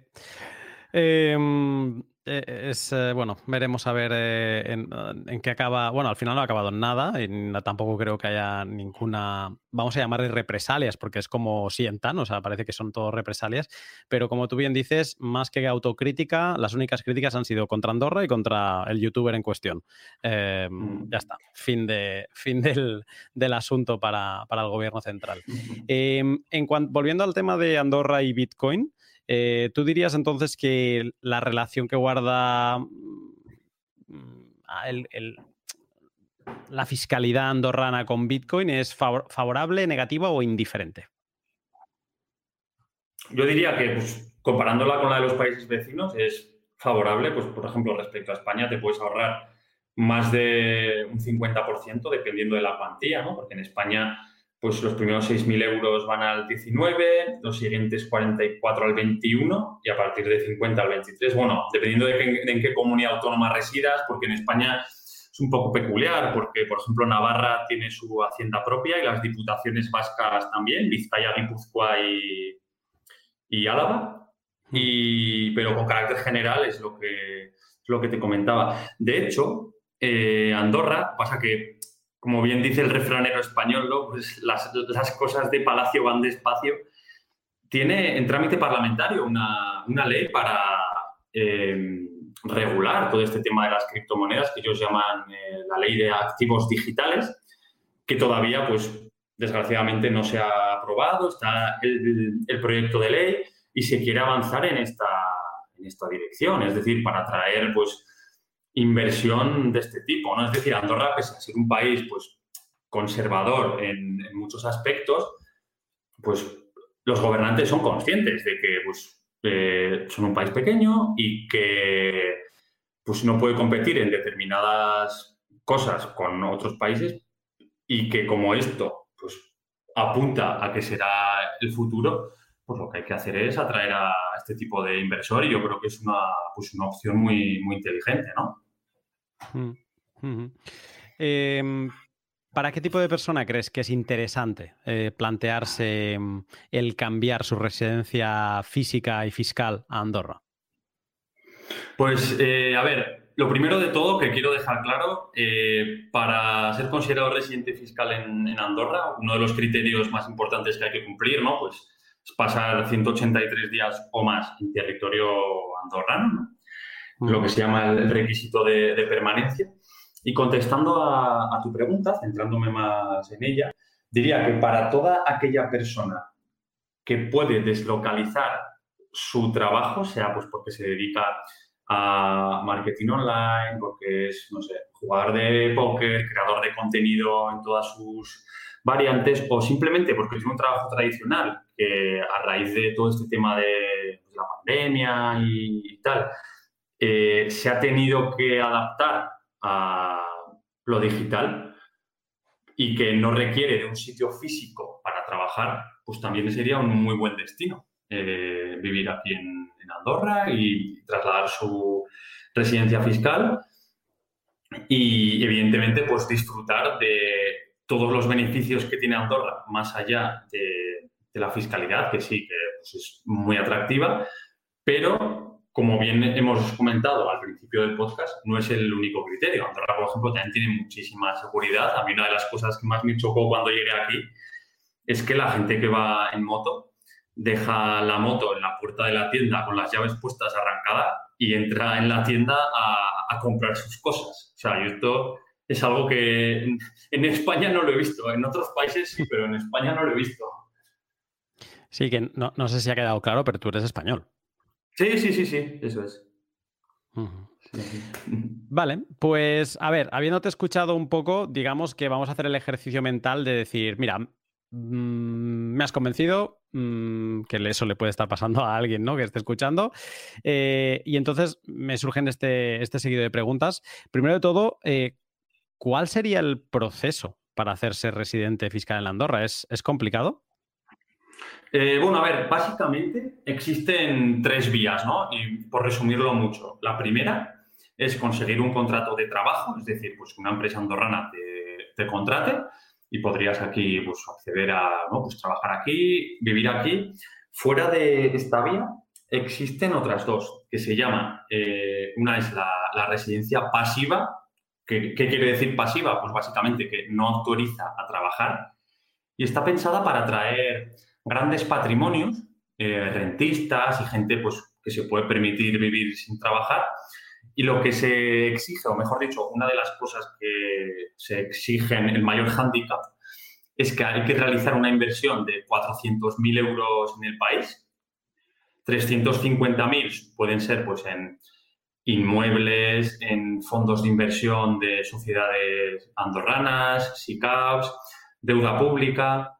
Em, es eh, bueno, veremos a ver eh, en, qué acaba. Bueno, al final no ha acabado en nada y tampoco creo que haya ninguna, vamos a llamarle represalias, porque es como sientan, o sea, parece que son todos represalias. Pero como tú bien dices, más que autocrítica, las únicas críticas han sido contra Andorra y contra el youtuber en cuestión. Em, mm. Ya está, fin, de, fin del, asunto para, el gobierno central. Em, en volviendo al tema de Andorra y Bitcoin. Eh, ¿Tú dirías entonces que la relación que guarda mm, la fiscalidad andorrana con Bitcoin es favorable, negativa o indiferente? Yo diría que, pues, comparándola con la de los países vecinos, es favorable. Pues, por ejemplo, respecto a España, te puedes ahorrar más de un 50% dependiendo de la cuantía, ¿no? Porque en España pues los primeros 6.000 euros van al 19, los siguientes 44 al 21 y a partir de 50 al 23. Bueno, dependiendo de, en qué comunidad autónoma residas, porque en España es un poco peculiar, porque por ejemplo Navarra tiene su hacienda propia y las diputaciones vascas también, Vizcaya, Guipúzcoa y, Álava, y, pero con carácter general es lo que, es lo que te comentaba. De hecho, eh, Andorra, pasa que como bien dice el refranero español, pues las, cosas de palacio van despacio, tiene en trámite parlamentario una, ley para em, regular todo este tema de las criptomonedas que ellos llaman eh, la ley de activos digitales, que todavía, pues, desgraciadamente no se ha aprobado, está el, proyecto de ley y se quiere avanzar en esta, en esta dirección, es decir, para traer, pues, inversión de este tipo. ¿no? Es decir, Andorra, pese a ser un país pues, conservador en, muchos aspectos, pues los gobernantes son conscientes de que pues, eh, son un país pequeño y que pues, no puede competir en determinadas cosas con otros países y que como esto pues, apunta a que será el futuro, pues lo que hay que hacer es atraer a este tipo de inversor y yo creo que es una, pues una opción muy, muy inteligente, ¿no? Em, ¿Para qué tipo de persona crees que es interesante eh, plantearse em, el cambiar su residencia física y fiscal a Andorra? Pues, eh, a ver, lo primero de todo que quiero dejar claro, eh, para ser considerado residente fiscal en, Andorra, uno de los criterios más importantes que hay que cumplir, ¿no? Pues pasar 183 días o más en territorio andorrano, lo que se llama el requisito de, permanencia. Y contestando a, tu pregunta, centrándome más en ella, diría que para toda aquella persona que puede deslocalizar su trabajo, sea pues porque se dedica a marketing online, porque es, no sé, jugador de póker, creador de contenido en todas sus variantes o simplemente porque es un trabajo tradicional que a raíz de todo este tema de pues, la pandemia y, tal, eh, se ha tenido que adaptar a lo digital y que no requiere de un sitio físico para trabajar, pues también sería un muy buen destino eh, vivir aquí en, Andorra y trasladar su residencia fiscal y evidentemente pues disfrutar de todos los beneficios que tiene Andorra, más allá de, la fiscalidad, que sí, que pues, es muy atractiva, pero como bien hemos comentado al principio del podcast, no es el único criterio. Andorra, por ejemplo, también tiene muchísima seguridad. A mí una de las cosas que más me chocó cuando llegué aquí es que la gente que va en moto deja la moto en la puerta de la tienda con las llaves puestas arrancada y entra en la tienda a, comprar sus cosas. O sea, esto es algo que en, España no lo he visto. En otros países sí, pero en España no lo he visto. Sí, que no, sé si ha quedado claro, pero tú eres español. Sí, sí, sí, sí, eso es. Vale, pues a ver, habiéndote escuchado un poco, digamos que vamos a hacer el ejercicio mental de decir, mira, mm, me has convencido, mm, que eso le puede estar pasando a alguien ¿no? que esté escuchando. Eh, y entonces me surgen este, este seguido de preguntas. Primero de todo, eh, ¿Cuál sería el proceso para hacerse residente fiscal en Andorra? ¿Es, complicado? Eh, bueno, a ver, básicamente existen tres vías, ¿no? Y por resumirlo mucho. La primera es conseguir un contrato de trabajo, es decir, pues una empresa andorrana te, contrate y podrías aquí pues, acceder a pues, trabajar aquí, vivir aquí. Fuera de esta vía existen otras dos que se llaman, eh, una es la residencia pasiva, ¿Qué, quiere decir pasiva? Pues básicamente que no autoriza a trabajar y está pensada para atraer grandes patrimonios, eh, rentistas y gente pues, que se puede permitir vivir sin trabajar. Y lo que se exige, o mejor dicho, una de las cosas que se exigen, el mayor hándicap, es que hay que realizar una inversión de 400.000 euros en el país. 350.000 pueden ser pues, en inmuebles, en fondos de inversión de sociedades andorranas, SICAPs, deuda pública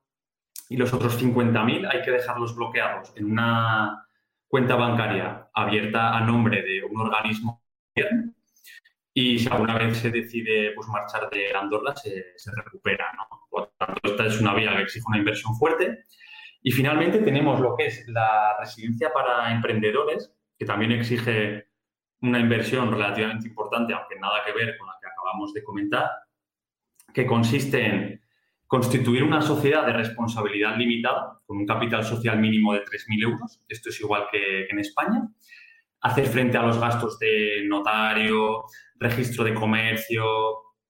y los otros 50.000 hay que dejarlos bloqueados en una cuenta bancaria abierta a nombre de un organismo y si alguna vez se decide pues, marchar de Andorra se, recupera. Por tanto, esta es una vía que exige una inversión fuerte. Y finalmente tenemos lo que es la residencia para emprendedores, que también exige una inversión relativamente importante, aunque nada que ver con la que acabamos de comentar, que consiste en constituir una sociedad de responsabilidad limitada con un capital social mínimo de 3.000 euros, esto es igual que, en España, hacer frente a los gastos de notario, registro de comercio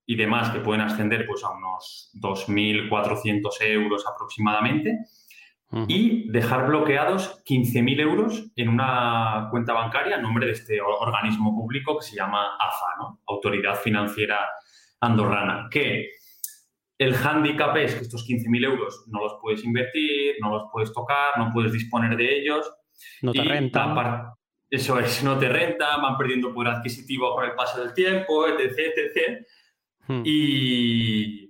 y demás que pueden ascender pues, a unos 2.400 euros aproximadamente, y dejar bloqueados 15.000 euros en una cuenta bancaria en nombre de este organismo público que se llama AFA, Autoridad Financiera Andorrana, que el hándicap es que estos 15.000 euros no los puedes invertir, no los puedes tocar, no puedes disponer de ellos. No te renta. Eso es, no te renta, van perdiendo poder adquisitivo con el paso del tiempo, etc. etc. Hmm. Y,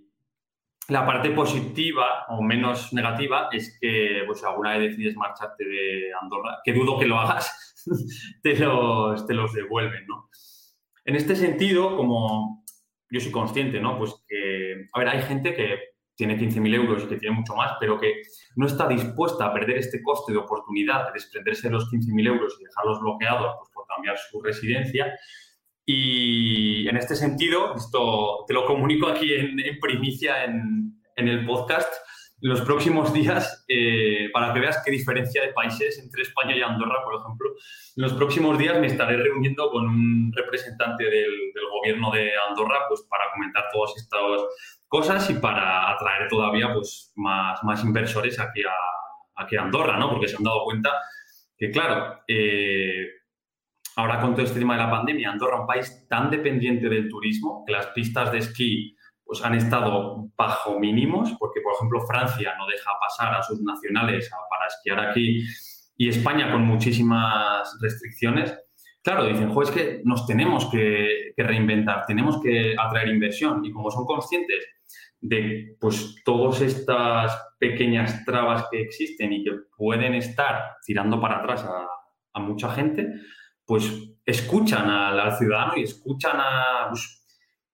la parte positiva o menos negativa es que, pues, alguna vez decides marcharte de Andorra, que dudo que lo hagas, te, los, te los devuelven, ¿no? En este sentido, como yo soy consciente, ¿no? Pues que, a ver, hay gente que tiene 15.000 euros y que tiene mucho más, pero que no está dispuesta a perder este coste de oportunidad de desprenderse de los 15.000 euros y dejarlos bloqueados pues, por cambiar su residencia. Y en este sentido, esto te lo comunico aquí en, primicia en, en el podcast, los próximos días, eh, para que veas qué diferencia de países entre España y Andorra, por ejemplo, en los próximos días me estaré reuniendo con un representante del, gobierno de Andorra pues, para comentar todas estas cosas y para atraer todavía pues, más, más inversores aquí a, aquí a Andorra, ¿no? porque se han dado cuenta que, claro, eh, ahora con todo este tema de la pandemia, Andorra, un país tan dependiente del turismo, que las pistas de esquí pues han estado bajo mínimos, porque por ejemplo Francia no deja pasar a sus nacionales para esquiar aquí y España con muchísimas restricciones. Claro, dicen, jo, es que nos tenemos que, reinventar, tenemos que atraer inversión y como son conscientes de pues todas estas pequeñas trabas que existen y que pueden estar tirando para atrás a, mucha gente, pues escuchan al, ciudadano y escuchan a, pues,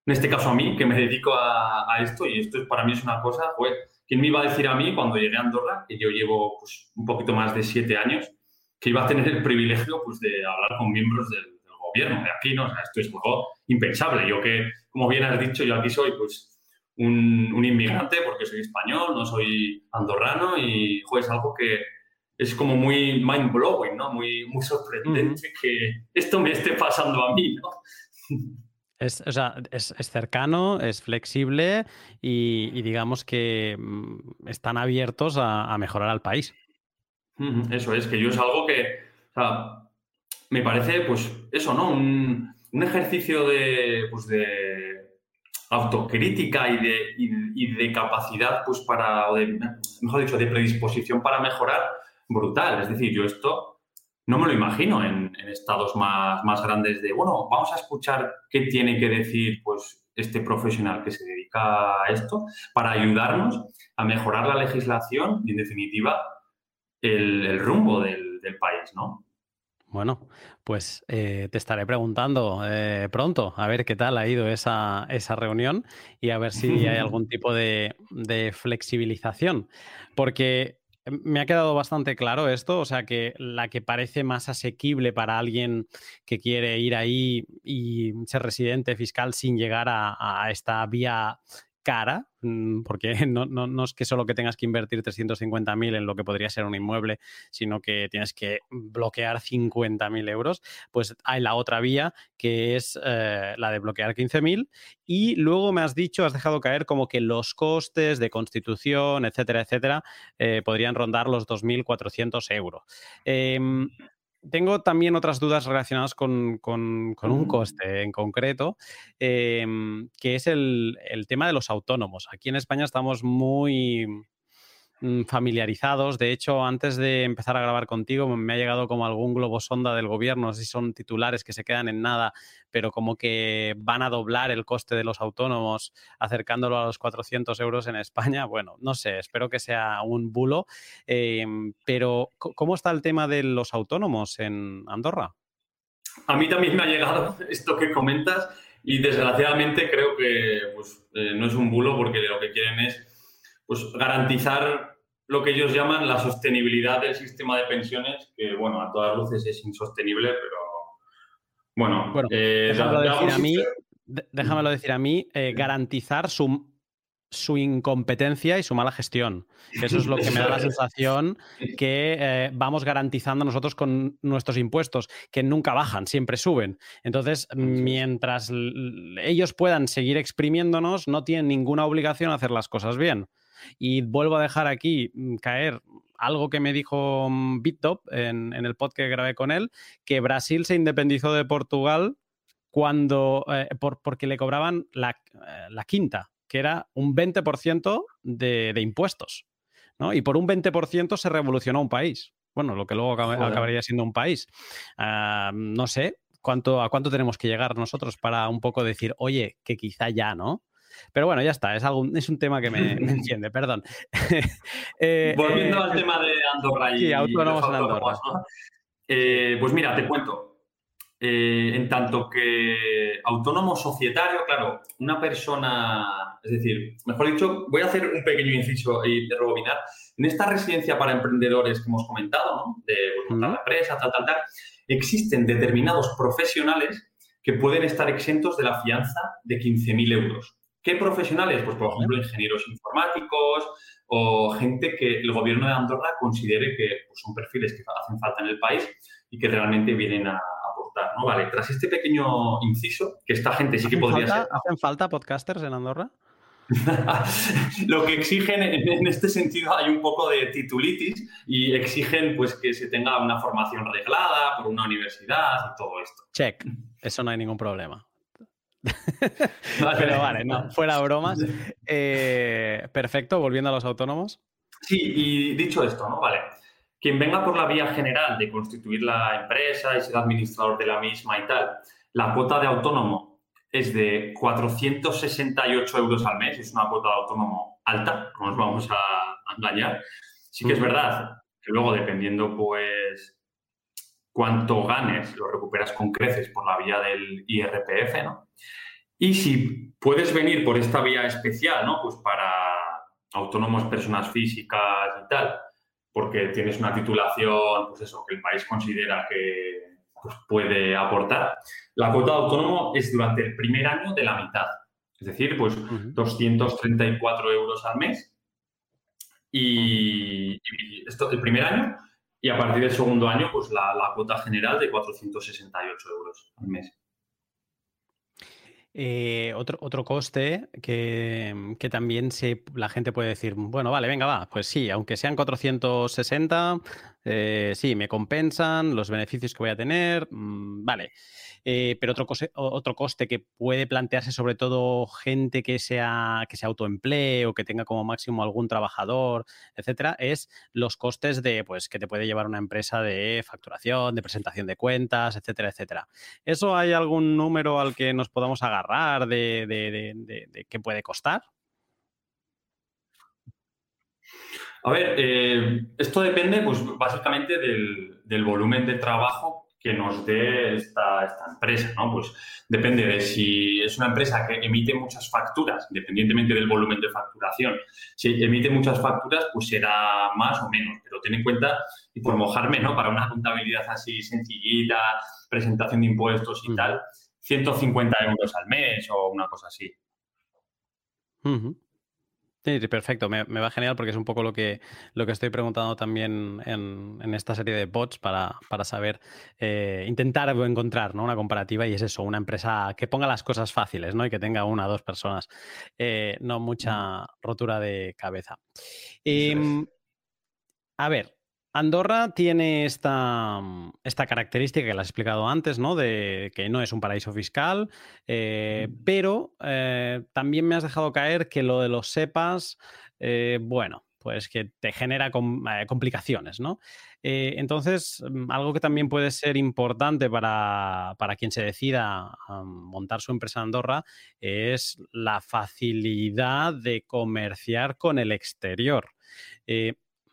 en este caso a mí, que me dedico a, esto, y esto para mí es una cosa, pues, ¿quién me iba a decir a mí cuando llegué a Andorra, que yo llevo pues, un poquito más de siete años, que iba a tener el privilegio pues, de hablar con miembros del, gobierno de aquí, ¿no? esto es algo impensable. Yo que, como bien has dicho, yo aquí soy pues un, inmigrante porque soy español, no soy andorrano y es algo que es como muy mind-blowing, ¿no? Muy, muy sorprendente que esto me esté pasando a mí, ¿no? Es, o sea, es, cercano, es flexible y, digamos que mm, están abiertos a, mejorar al país. Eso es, que yo es algo que me parece, pues, eso, ¿no? Un, ejercicio de, pues, de autocrítica y de, de, capacidad, pues, para, o mejor dicho, de predisposición para mejorar brutal. Es decir, yo esto no me lo imagino en, estados más, más, grandes de, bueno, vamos a escuchar qué tiene que decir pues, este profesional que se dedica a esto para ayudarnos a mejorar la legislación y, en definitiva, el, rumbo del, país, ¿no? Bueno, pues eh, te estaré preguntando eh, pronto a ver qué tal ha ido esa, esa, reunión y a ver si hay algún tipo de, de flexibilización. Porque me ha quedado bastante claro esto, o sea que la que parece más asequible para alguien que quiere ir ahí y ser residente fiscal sin llegar a, esta vía cara, mm, porque no, no, es que solo que tengas que invertir 350.000 en lo que podría ser un inmueble, sino que tienes que bloquear 50.000 euros, pues hay la otra vía que es eh, la de bloquear 15.000 y luego me has dicho, has dejado caer como que los costes de constitución, etcétera, etcétera, eh, podrían rondar los 2.400 euros. Em, tengo también otras dudas relacionadas con, un mm. coste en concreto, em, que es el, el, tema de los autónomos. Aquí en España estamos muy, familiarizados. De hecho, antes de empezar a grabar contigo, me ha llegado como algún globo sonda del gobierno, no sé si son titulares que se quedan en nada, pero como que van a doblar el coste de los autónomos acercándolo a los 400 euros en España. Bueno, no sé, espero que sea un bulo. Em, pero, ¿cómo está el tema de los autónomos en Andorra? A mí también me ha llegado esto que comentas y desgraciadamente creo que pues, eh, no es un bulo porque lo que quieren es pues garantizar lo que ellos llaman la sostenibilidad del sistema de pensiones, que bueno, a todas luces es insostenible, pero bueno, eh, déjamelo, decir a mí, déjamelo decir a mí, eh, garantizar su, su incompetencia y su mala gestión. eso es lo que me da la sensación que eh, vamos garantizando nosotros con nuestros impuestos, que nunca bajan, siempre suben. Entonces, mientras ellos puedan seguir exprimiéndonos, no tienen ninguna obligación a hacer las cosas bien. Y vuelvo a dejar aquí mm, caer algo que me dijo mm, BitTop en, en el podcast que grabé con él, que Brasil se independizó de Portugal cuando, eh, porque le cobraban la, eh, la, quinta, que era un 20% de, de, impuestos. ¿no? Y por un 20% se revolucionó un país. Bueno, lo que luego acabaría siendo un país. Ah, no sé, ¿cuánto, ¿a cuánto tenemos que llegar nosotros para un poco decir, oye, que quizá ya, ¿no? Pero bueno, ya está, es, algo, es un tema que me, enciende, perdón. Eh, Volviendo al tema de Andorra y, sí, autónomos en Andorra. Eh, pues mira, te cuento. eh, en tanto que autónomo societario, claro, una persona, es decir, mejor dicho, voy a hacer un pequeño inciso y de rebobinar. En esta residencia para emprendedores que hemos comentado, ¿no? De montar la empresa, tal, tal, tal, existen determinados profesionales que pueden estar exentos de la fianza de 15.000 euros. ¿Qué profesionales? Pues, por ejemplo, ingenieros informáticos o gente que el gobierno de Andorra considere que pues, son perfiles que hacen falta en el país y que realmente vienen a aportar. ¿no? Vale, tras este pequeño inciso, que esta gente sí que podría ser... ¿Hacen falta podcasters en Andorra? Lo que exigen en este sentido hay un poco de titulitis y exigen pues que se tenga una formación reglada por una universidad y todo esto. Check, eso no hay ningún problema. Pero vale, no, fuera bromas. Eh, perfecto, volviendo a los autónomos. Sí, y dicho esto, ¿no? Vale. Quien venga por la vía general de constituir la empresa y ser administrador de la misma y tal, la cuota de autónomo es de 468 euros al mes, es una cuota de autónomo alta, no nos vamos a engañar. Sí que es verdad que luego, dependiendo, pues, cuánto ganes, lo recuperas con creces por la vía del IRPF, ¿no? Y si puedes venir por esta vía especial, ¿no? Pues para autónomos, personas físicas y tal, porque tienes una titulación, pues eso, que el país considera que pues, puede aportar. La cuota de autónomo es durante el primer año de la mitad, es decir, pues 234 euros al mes. Y, esto el primer año, y a partir del segundo año, pues la, cuota general de 468 euros al mes. Eh, otro, otro coste que, también se, la gente puede decir, bueno, vale, venga, va, pues sí, aunque sean 460, eh, sí, me compensan los beneficios que voy a tener, mm, vale. Eh, pero otro, coste que puede plantearse sobre todo gente que, sea, que se autoemplee o que tenga como máximo algún trabajador, etcétera, es los costes de, pues, que te puede llevar una empresa de facturación, de presentación de cuentas, etcétera, etcétera. ¿Eso hay algún número al que nos podamos agarrar de, qué puede costar? A ver, eh, esto depende pues, básicamente del, volumen de trabajo que nos dé esta, esta, empresa, ¿no? Pues depende de si es una empresa que emite muchas facturas, independientemente del volumen de facturación. Si emite muchas facturas, pues será más o menos, pero ten en cuenta, y por mojarme, ¿no? Para una contabilidad así sencillita, presentación de impuestos y mm. tal, 150 euros al mes o una cosa así. Sí, perfecto, me, va genial porque es un poco lo que, lo que estoy preguntando también en, esta serie de bots para, saber, eh, intentar encontrar ¿no? una comparativa y es eso, una empresa que ponga las cosas fáciles ¿no? y que tenga una o dos personas, eh, no mucha rotura de cabeza. Em, a ver, Andorra tiene esta, esta, característica que la has explicado antes, ¿no? De que no es un paraíso fiscal, eh, pero eh, también me has dejado caer que lo de los SEPAS, eh, bueno, pues que te genera complicaciones, ¿no? entonces, mm, algo que también puede ser importante para, para quien se decida a montar su empresa en Andorra es la facilidad de comerciar con el exterior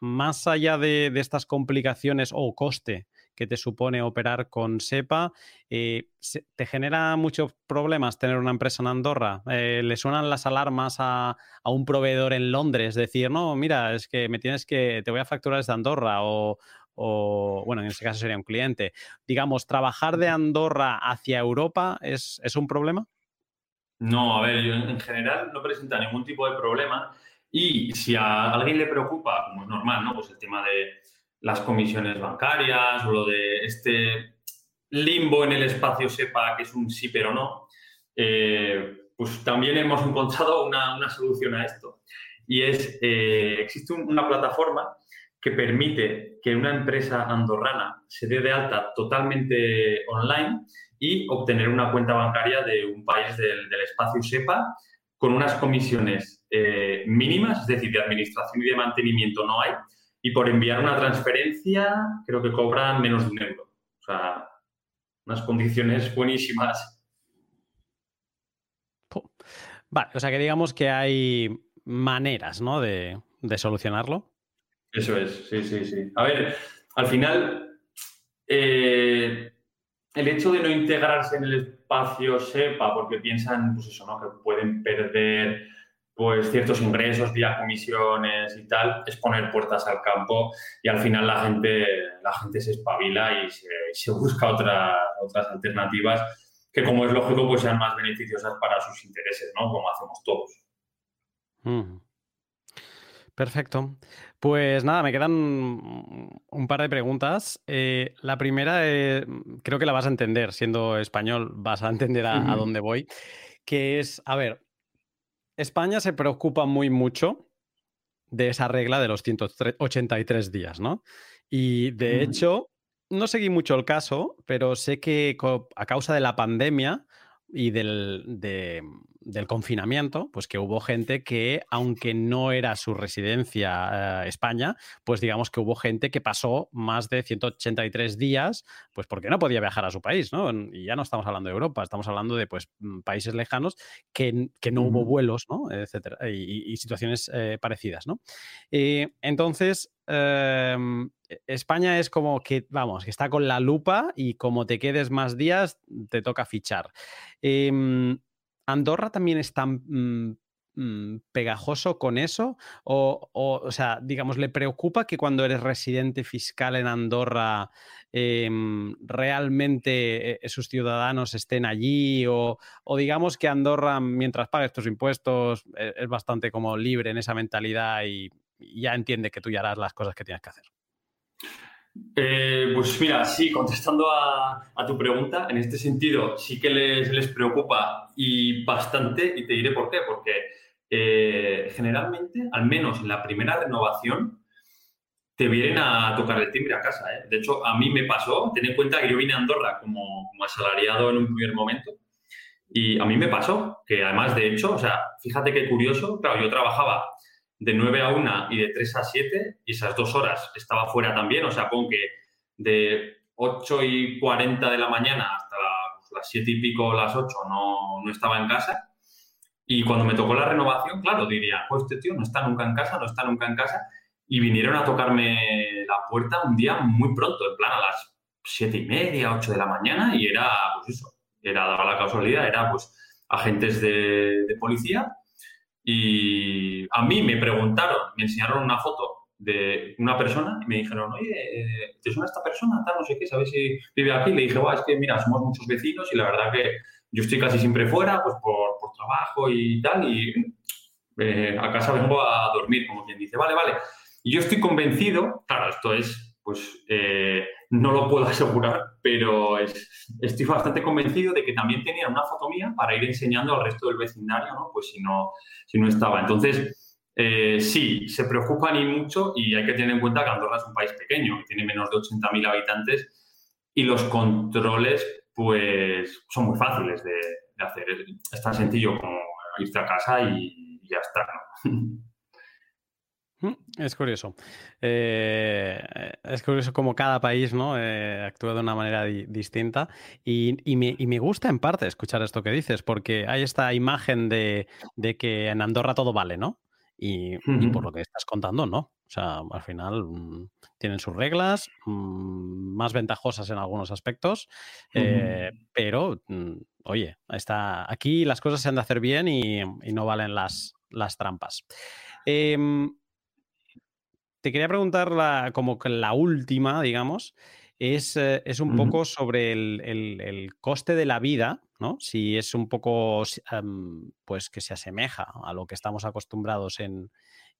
más allá de, estas complicaciones o coste que te supone operar con SEPA, eh, ¿te genera muchos problemas tener una empresa en Andorra? Eh, ¿Le suenan las alarmas a, un proveedor en Londres? Decir, no, mira, es que me tienes que, te voy a facturar desde Andorra o, bueno, en ese caso sería un cliente. Digamos, ¿trabajar de Andorra hacia Europa es, es un problema? No, a ver, en general no presenta ningún tipo de problema. Y si a alguien le preocupa, como es normal, ¿no? Pues el tema de las comisiones bancarias o lo de este limbo en el espacio SEPA, que es un sí pero no, eh, pues también hemos encontrado una, una, solución a esto. Y es, eh, existe una plataforma que permite que una empresa andorrana se dé de alta totalmente online y obtener una cuenta bancaria de un país del, del espacio SEPA con unas comisiones eh, mínimas, es decir, de administración y de mantenimiento no hay, y por enviar una transferencia creo que cobran menos de un euro. O sea, unas condiciones buenísimas. Vale, o sea que digamos que hay maneras, ¿no? De, solucionarlo. Eso es, sí, sí, sí. A ver, al final, eh, el hecho de no integrarse en el espacio SEPA porque piensan, pues eso, ¿no? Que pueden perder pues ciertos ingresos vía comisiones y tal, es poner puertas al campo y al final la gente, la gente se espabila y se, busca otras otras alternativas que como es lógico pues sean más beneficiosas para sus intereses, ¿no? Como hacemos todos. Perfecto. Pues nada, me quedan un par de preguntas. Eh, la primera, eh, creo que la vas a entender, siendo español, vas a entender a, a dónde voy, que es, a ver, España se preocupa muy mucho de esa regla de los 183 días, ¿no? Y de hecho, no seguí mucho el caso, pero sé que a causa de la pandemia y del, del confinamiento, pues que hubo gente que, aunque no era su residencia eh, España, pues digamos que hubo gente que pasó más de 183 días, pues porque no podía viajar a su país, ¿no? Y ya no estamos hablando de Europa, estamos hablando de pues mm, países lejanos que, no hubo vuelos, ¿no? Etcétera, y, situaciones eh, parecidas, ¿no? Eh, entonces, em, España es como que, vamos, que está con la lupa y como te quedes más días, te toca fichar. Em, ¿Andorra también está mm, mm, pegajoso con eso? O, o, sea, digamos, ¿le preocupa que cuando eres residente fiscal en Andorra em, realmente eh, sus ciudadanos estén allí? O, digamos que Andorra, mientras pagues tus impuestos, e, es bastante como libre en esa mentalidad y, ya entiende que tú ya harás las cosas que tienes que hacer. Eh, pues mira, sí, contestando a, tu pregunta, en este sentido sí que les, preocupa y bastante, y te diré por qué, porque eh, generalmente, al menos en la primera renovación, te vienen a tocar el timbre a casa. ¿eh? De hecho, a mí me pasó, ten en cuenta que yo vine a Andorra como, como asalariado en un primer momento, y a mí me pasó que además, de hecho, o sea, fíjate qué curioso, claro, yo trabajaba de 9 a 1 y de 3 a 7, y esas dos horas estaba fuera también, o sea, pon que de 8 y 40 de la mañana hasta pues, las 7 y pico, las 8, no, no estaba en casa. Y cuando me tocó la renovación, claro, diría, pues este tío no está nunca en casa, no está nunca en casa. Y vinieron a tocarme la puerta un día muy pronto, en plan a las 7 y media, 8 de la mañana, y era, pues eso, era, daba la casualidad, era pues agentes de, de policía y a mí me preguntaron, me enseñaron una foto de una persona y me dijeron, oye, eh, ¿te suena esta persona? Tal, no sé qué, ¿sabes si vive aquí? Le dije, es que mira, somos muchos vecinos y la verdad que yo estoy casi siempre fuera, pues por, por trabajo y tal, y eh, a casa vengo a dormir, como quien dice, vale, vale. Y yo estoy convencido, claro, esto es, pues, eh, no lo puedo asegurar, pero estoy bastante convencido de que también tenía una foto mía para ir enseñando al resto del vecindario, ¿no? Pues si no, si no estaba. Entonces, eh, sí, se preocupan y mucho y hay que tener en cuenta que Andorra es un país pequeño, que tiene menos de 80.000 habitantes y los controles, pues, son muy fáciles de, hacer. Es tan sencillo como irte a casa y, ya está, ¿no? Mm, es curioso. Eh, es curioso como cada país ¿no? Eh, actúa de una manera distinta y, me, gusta en parte escuchar esto que dices, porque hay esta imagen de, que en Andorra todo vale, ¿no? Y, por lo que estás contando, no. O sea, al final mm, tienen sus reglas, mm, más ventajosas en algunos aspectos, eh, pero, oye, está, aquí las cosas se han de hacer bien y, no valen las, las trampas. Em, te quería preguntar la, como que la última, digamos, es, eh, es un poco sobre el, coste de la vida, ¿no? Si es un poco, pues que se asemeja a lo que estamos acostumbrados en,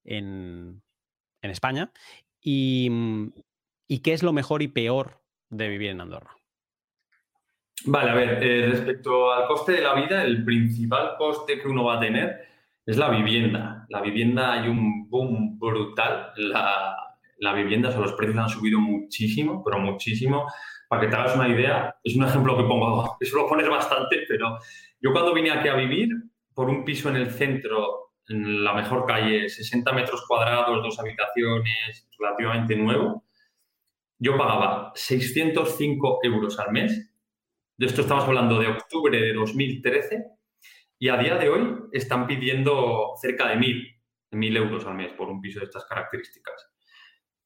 en, España. Y, y, qué es lo mejor y peor de vivir en Andorra. Vale, a ver, eh, respecto al coste de la vida, el principal coste que uno va a tener es la vivienda. La vivienda hay un boom brutal. La, vivienda, o sea, los precios han subido muchísimo, pero muchísimo. Para que te hagas una idea, es un ejemplo que pongo, eso lo pones bastante, pero yo cuando vine aquí a vivir, por un piso en el centro, en la mejor calle, 60 metros cuadrados, dos habitaciones, relativamente nuevo, yo pagaba 605 euros al mes. De esto estamos hablando de octubre de 2013 y a día de hoy están pidiendo cerca de 1.000, euros al mes por un piso de estas características.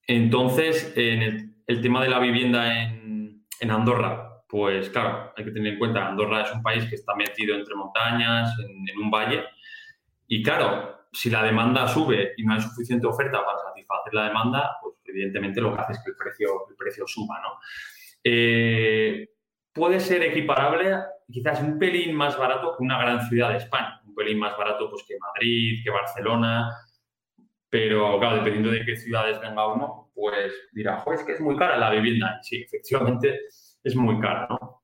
Entonces, en el, tema de la vivienda en, Andorra pues claro, hay que tener en cuenta Andorra es un país que está metido entre montañas, en, un valle, y claro, si la demanda sube y no hay suficiente oferta para satisfacer la demanda, pues evidentemente lo que hace es que el precio, el precio suba, ¿no? Eh, puede ser equiparable, quizás un pelín más barato que una gran ciudad de España, un pelín más barato pues, que Madrid, que Barcelona, pero claro, dependiendo de qué ciudades venga uno, pues dirá, es que es muy cara la vivienda. Sí, efectivamente es muy cara, ¿no?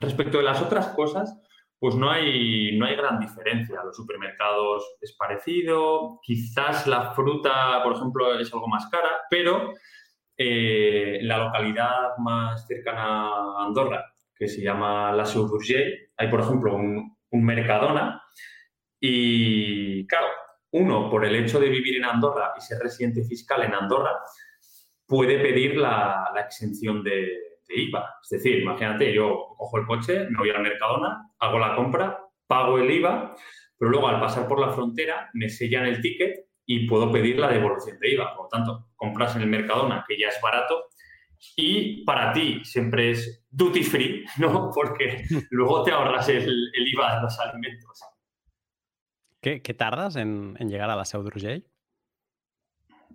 Respecto de las otras cosas, pues no hay, no hay gran diferencia. Los supermercados es parecido, quizás la fruta, por ejemplo, es algo más cara, pero eh, la localidad más cercana a Andorra, que se llama La Seu d'Urgell. Hay, por ejemplo, un, Mercadona y, claro, uno, por el hecho de vivir en Andorra y ser residente fiscal en Andorra, puede pedir la, exención de, IVA. Es decir, imagínate, yo cojo el coche, me voy al Mercadona, hago la compra, pago el IVA, pero luego al pasar por la frontera me sellan el ticket y puedo pedir la devolución de IVA. Por lo tanto, compras en el Mercadona, que ya es barato, y para ti siempre es duty free, ¿no? Porque luego te ahorras el, IVA de los alimentos. ¿Qué, tardas en, llegar a la Seu d'Urgell?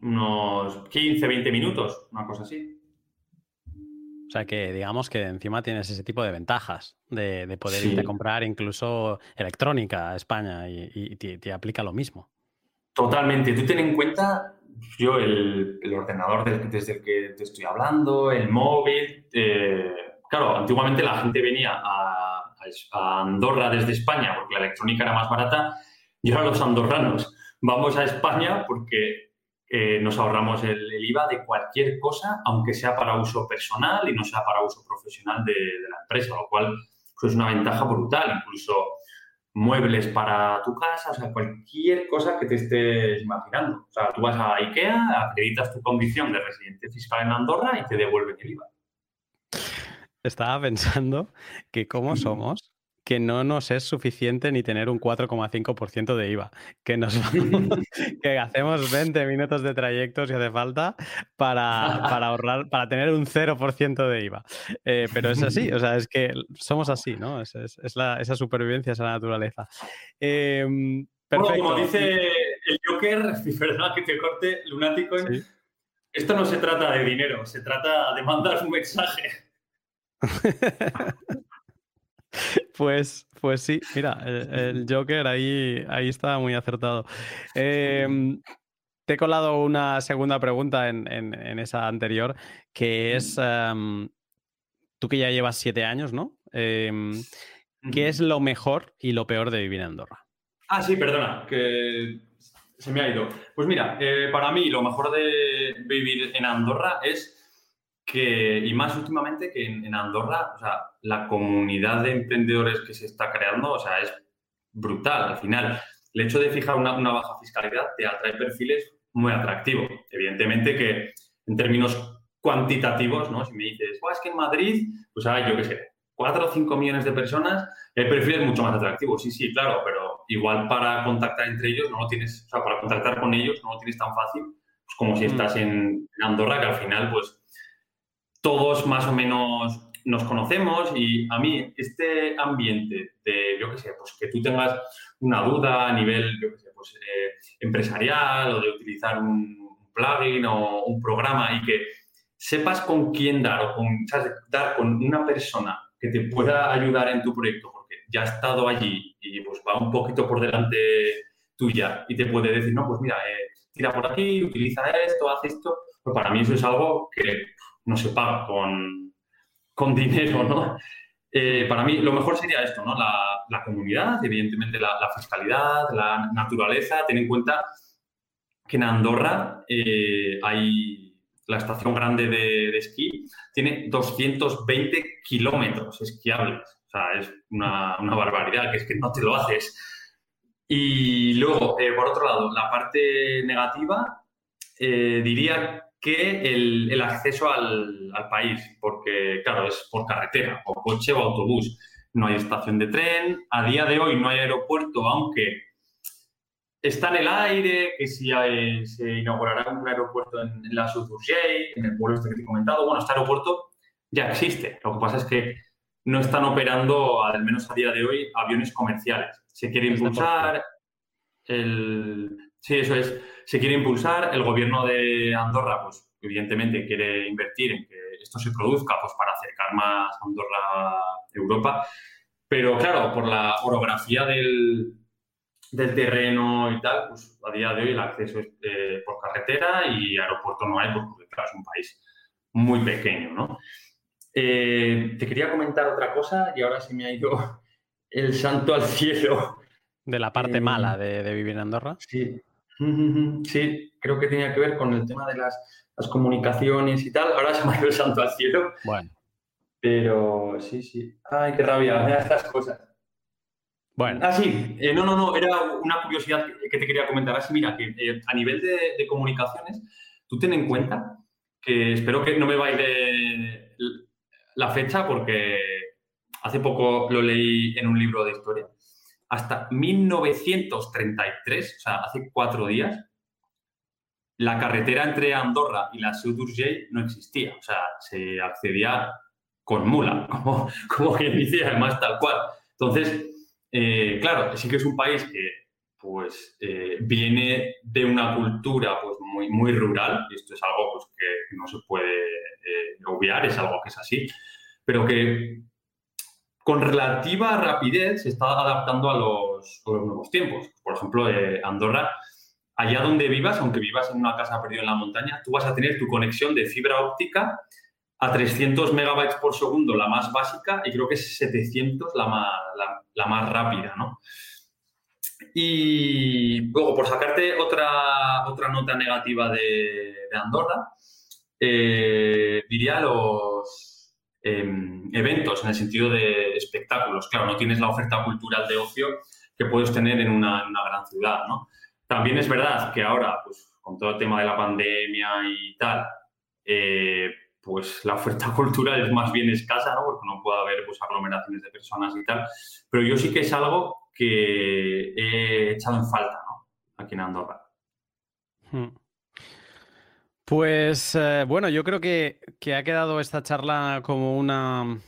Unos 15, 20 minutos, una cosa así. O sea que digamos que encima tienes ese tipo de ventajas de, poder irte a comprar incluso electrónica a España y, te, aplica lo mismo. Totalmente. Tú ten en cuenta yo el, ordenador desde el que te estoy hablando, el móvil. Eh, claro, antiguamente la gente venía a, Andorra desde España porque la electrónica era más barata y ahora los andorranos vamos a España porque eh, nos ahorramos el, IVA de cualquier cosa, aunque sea para uso personal y no sea para uso profesional de, de la empresa, lo cual pues, es una ventaja brutal. Incluso muebles para tu casa, o sea, cualquier cosa que te estés imaginando. O sea, tú vas a IKEA, acreditas tu condición de residente fiscal en Andorra y te devuelven el IVA. Estaba pensando que cómo somos que no nos es suficiente ni tener un 4,5% de IVA, que nos que hacemos 20 minutos de trayecto si hace falta para, ahorrar, para tener un 0% de IVA. Eh, pero es así, o sea, es que somos así, ¿no? Es, esa supervivencia, esa naturaleza. Em, perfecto. como dice el Joker, verdad que te corte, lunático, esto no se trata de dinero, se trata de mandar un mensaje. Pues, pues sí, mira, el, Joker ahí, ahí está muy acertado. Em, te he colado una segunda pregunta en, esa anterior, que es, em, tú que ya llevas siete años, ¿no? Em, ¿Qué es lo mejor y lo peor de vivir en Andorra? Ah, sí, perdona, que se me ha ido. Pues mira, eh, para mí lo mejor de vivir en Andorra es que, y más últimamente que en, Andorra, o sea, la comunidad de emprendedores que se está creando, o sea, es brutal. Al final, el hecho de fijar una, baja fiscalidad te atrae perfiles muy atractivos. Evidentemente que en términos cuantitativos, ¿no? Si me dices, es que en Madrid, pues hay, yo qué sé, 4 o 5 millones de personas, el perfil es mucho más atractivo. Sí, sí, claro, pero igual para contactar entre ellos no lo tienes, o sea, para contactar con ellos no lo tienes tan fácil pues como si mm. estás en Andorra, que al final, pues, todos más o menos nos conocemos y a mí este ambiente de, yo qué sé, pues que tú tengas una duda a nivel, yo qué sé, pues eh, empresarial o de utilizar un plugin o un programa y que sepas con quién dar o con, dar con una persona que te pueda ayudar en tu proyecto porque ya ha estado allí y pues va un poquito por delante tuya y te puede decir, no, pues mira, eh, tira por aquí, utiliza esto, haz esto, pues para mí eso es algo que no se paga con, con dinero, ¿no? Eh, para mí lo mejor sería esto, ¿no? La, comunidad, evidentemente la, fiscalidad, la naturaleza. Ten en cuenta que en Andorra eh, hay la estación grande de, esquí, tiene 220 kilómetros esquiables. O sea, es una, barbaridad, que es que no te lo haces. Y luego, eh, por otro lado, la parte negativa, diría que el, acceso al, país, porque, claro, es por carretera, o coche o autobús. No hay estación de tren. A día de hoy no hay aeropuerto, aunque está en el aire, que si se inaugurará un aeropuerto en, la Sud en el pueblo este que te he comentado. Bueno, este aeropuerto ya existe. Lo que pasa es que no están operando, al menos a día de hoy, aviones comerciales. Se quiere impulsar el... Sí, eso es. Se quiere impulsar. El gobierno de Andorra, pues evidentemente quiere invertir en que esto se produzca pues, para acercar más Andorra a Europa. Pero claro, por la orografía del, del terreno y tal, pues a día de hoy el acceso es eh, por carretera y aeropuerto no hay, porque claro, es un país muy pequeño, ¿no? Eh, te quería comentar otra cosa y ahora se me ha ido el santo al cielo. De la parte eh, mala de, vivir en Andorra. Sí. Sí, creo que tenía que ver con el tema de las, las comunicaciones y tal. Ahora se me ha ido el santo al cielo. Bueno. Pero sí, sí. Ay, qué rabia, estas cosas. Bueno. Ah, sí. Eh, no, no, no. Era una curiosidad que te quería comentar. Así, mira, que eh, a nivel de, comunicaciones, tú ten en cuenta que espero que no me vaya la fecha porque hace poco lo leí en un libro de historia. Hasta 1933, o sea, hace cuatro días, la carretera entre Andorra y la Seu no existía. O sea, se accedía con mula, como, como quien dice, además tal cual. Entonces, eh, claro, sí que es un país que pues eh, viene de una cultura pues, muy, muy rural, y esto es algo pues, que no se puede eh, obviar, es algo que es así, pero que con relativa rapidez se está adaptando a los, nuevos tiempos. Por ejemplo, Andorra, allá donde vivas, aunque vivas en una casa perdida en la montaña, tú vas a tener tu conexión de fibra óptica a 300 megabytes por segundo la más básica y creo que es 700 la más, la, más rápida, ¿no? Y luego, por sacarte otra, otra nota negativa de, Andorra, eh, diría los em, eventos en el sentido de espectáculos. Claro, no tienes la oferta cultural de ocio que puedes tener en una, gran ciudad. También es verdad que ahora, pues con todo el tema de la pandemia y tal, eh, pues la oferta cultural es más bien escasa, ¿no? Porque no puede haber pues, aglomeraciones de personas y tal. Pero yo sí que es algo que he echado en falta, ¿no? Aquí en Andorra. Hmm. Pues eh, bueno, yo creo que, ha quedado esta charla como una,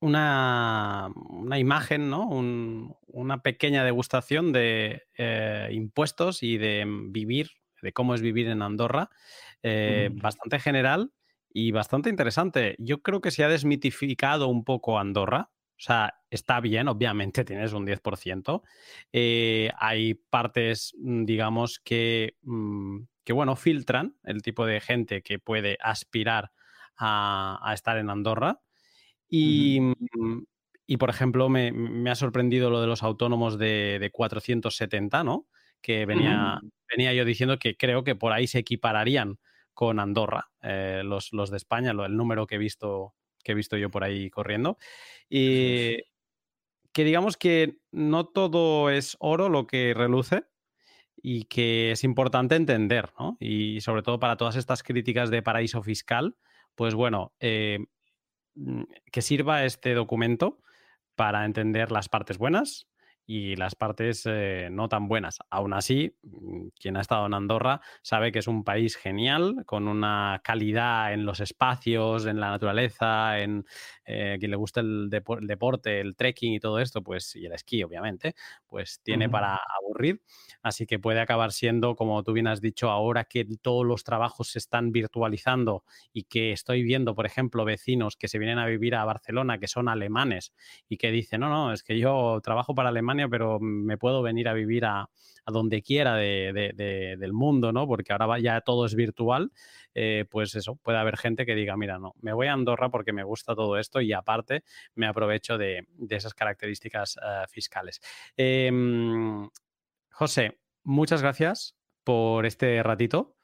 una, una imagen, ¿no? una pequeña degustación de eh, impuestos y de vivir, de cómo es vivir en Andorra, eh, bastante general y bastante interesante. Yo creo que se ha desmitificado un poco Andorra. O sea, está bien, obviamente tienes un 10%. Eh, hay partes, mm, digamos, que, mm, que, bueno, filtran el tipo de gente que puede aspirar a, estar en Andorra. Y, mm, y por ejemplo, me, ha sorprendido lo de los autónomos de, 470, ¿no? Que venía, venía yo diciendo que creo que por ahí se equipararían con Andorra, eh, los, de España, el número que he visto que he visto yo por ahí corriendo. Y que digamos que no todo es oro lo que reluce y que es importante entender, ¿no? Y sobre todo para todas estas críticas de paraíso fiscal, pues bueno, eh, mm, que sirva este documento para entender las partes buenas y las partes eh, no tan buenas. Aún así, mm, quien ha estado en Andorra sabe que es un país genial, con una calidad en los espacios, en la naturaleza, en eh, quien le gusta el, deporte, el trekking y todo esto, pues, y el esquí, obviamente, pues tiene para aburrir. Así que puede acabar siendo, como tú bien has dicho, ahora que todos los trabajos se están virtualizando y que estoy viendo, por ejemplo, vecinos que se vienen a vivir a Barcelona, que son alemanes, y que dicen, no, no, es que yo trabajo para Alemania pero me puedo venir a vivir a, donde quiera del mundo, ¿no? Porque ahora ya todo es virtual, eh, pues eso, puede haber gente que diga, mira, no, me voy a Andorra porque me gusta todo esto y aparte me aprovecho de, esas características eh, fiscales. Em, José, muchas gracias por este ratito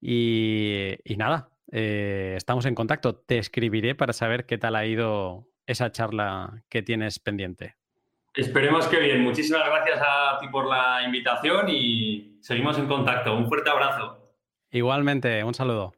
y, nada, eh, estamos en contacto. Te escribiré para saber qué tal ha ido esa charla que tienes pendiente. Esperemos que bien. Muchísimas gracias a ti por la invitación y seguimos en contacto. Un fuerte abrazo. Igualmente, un saludo.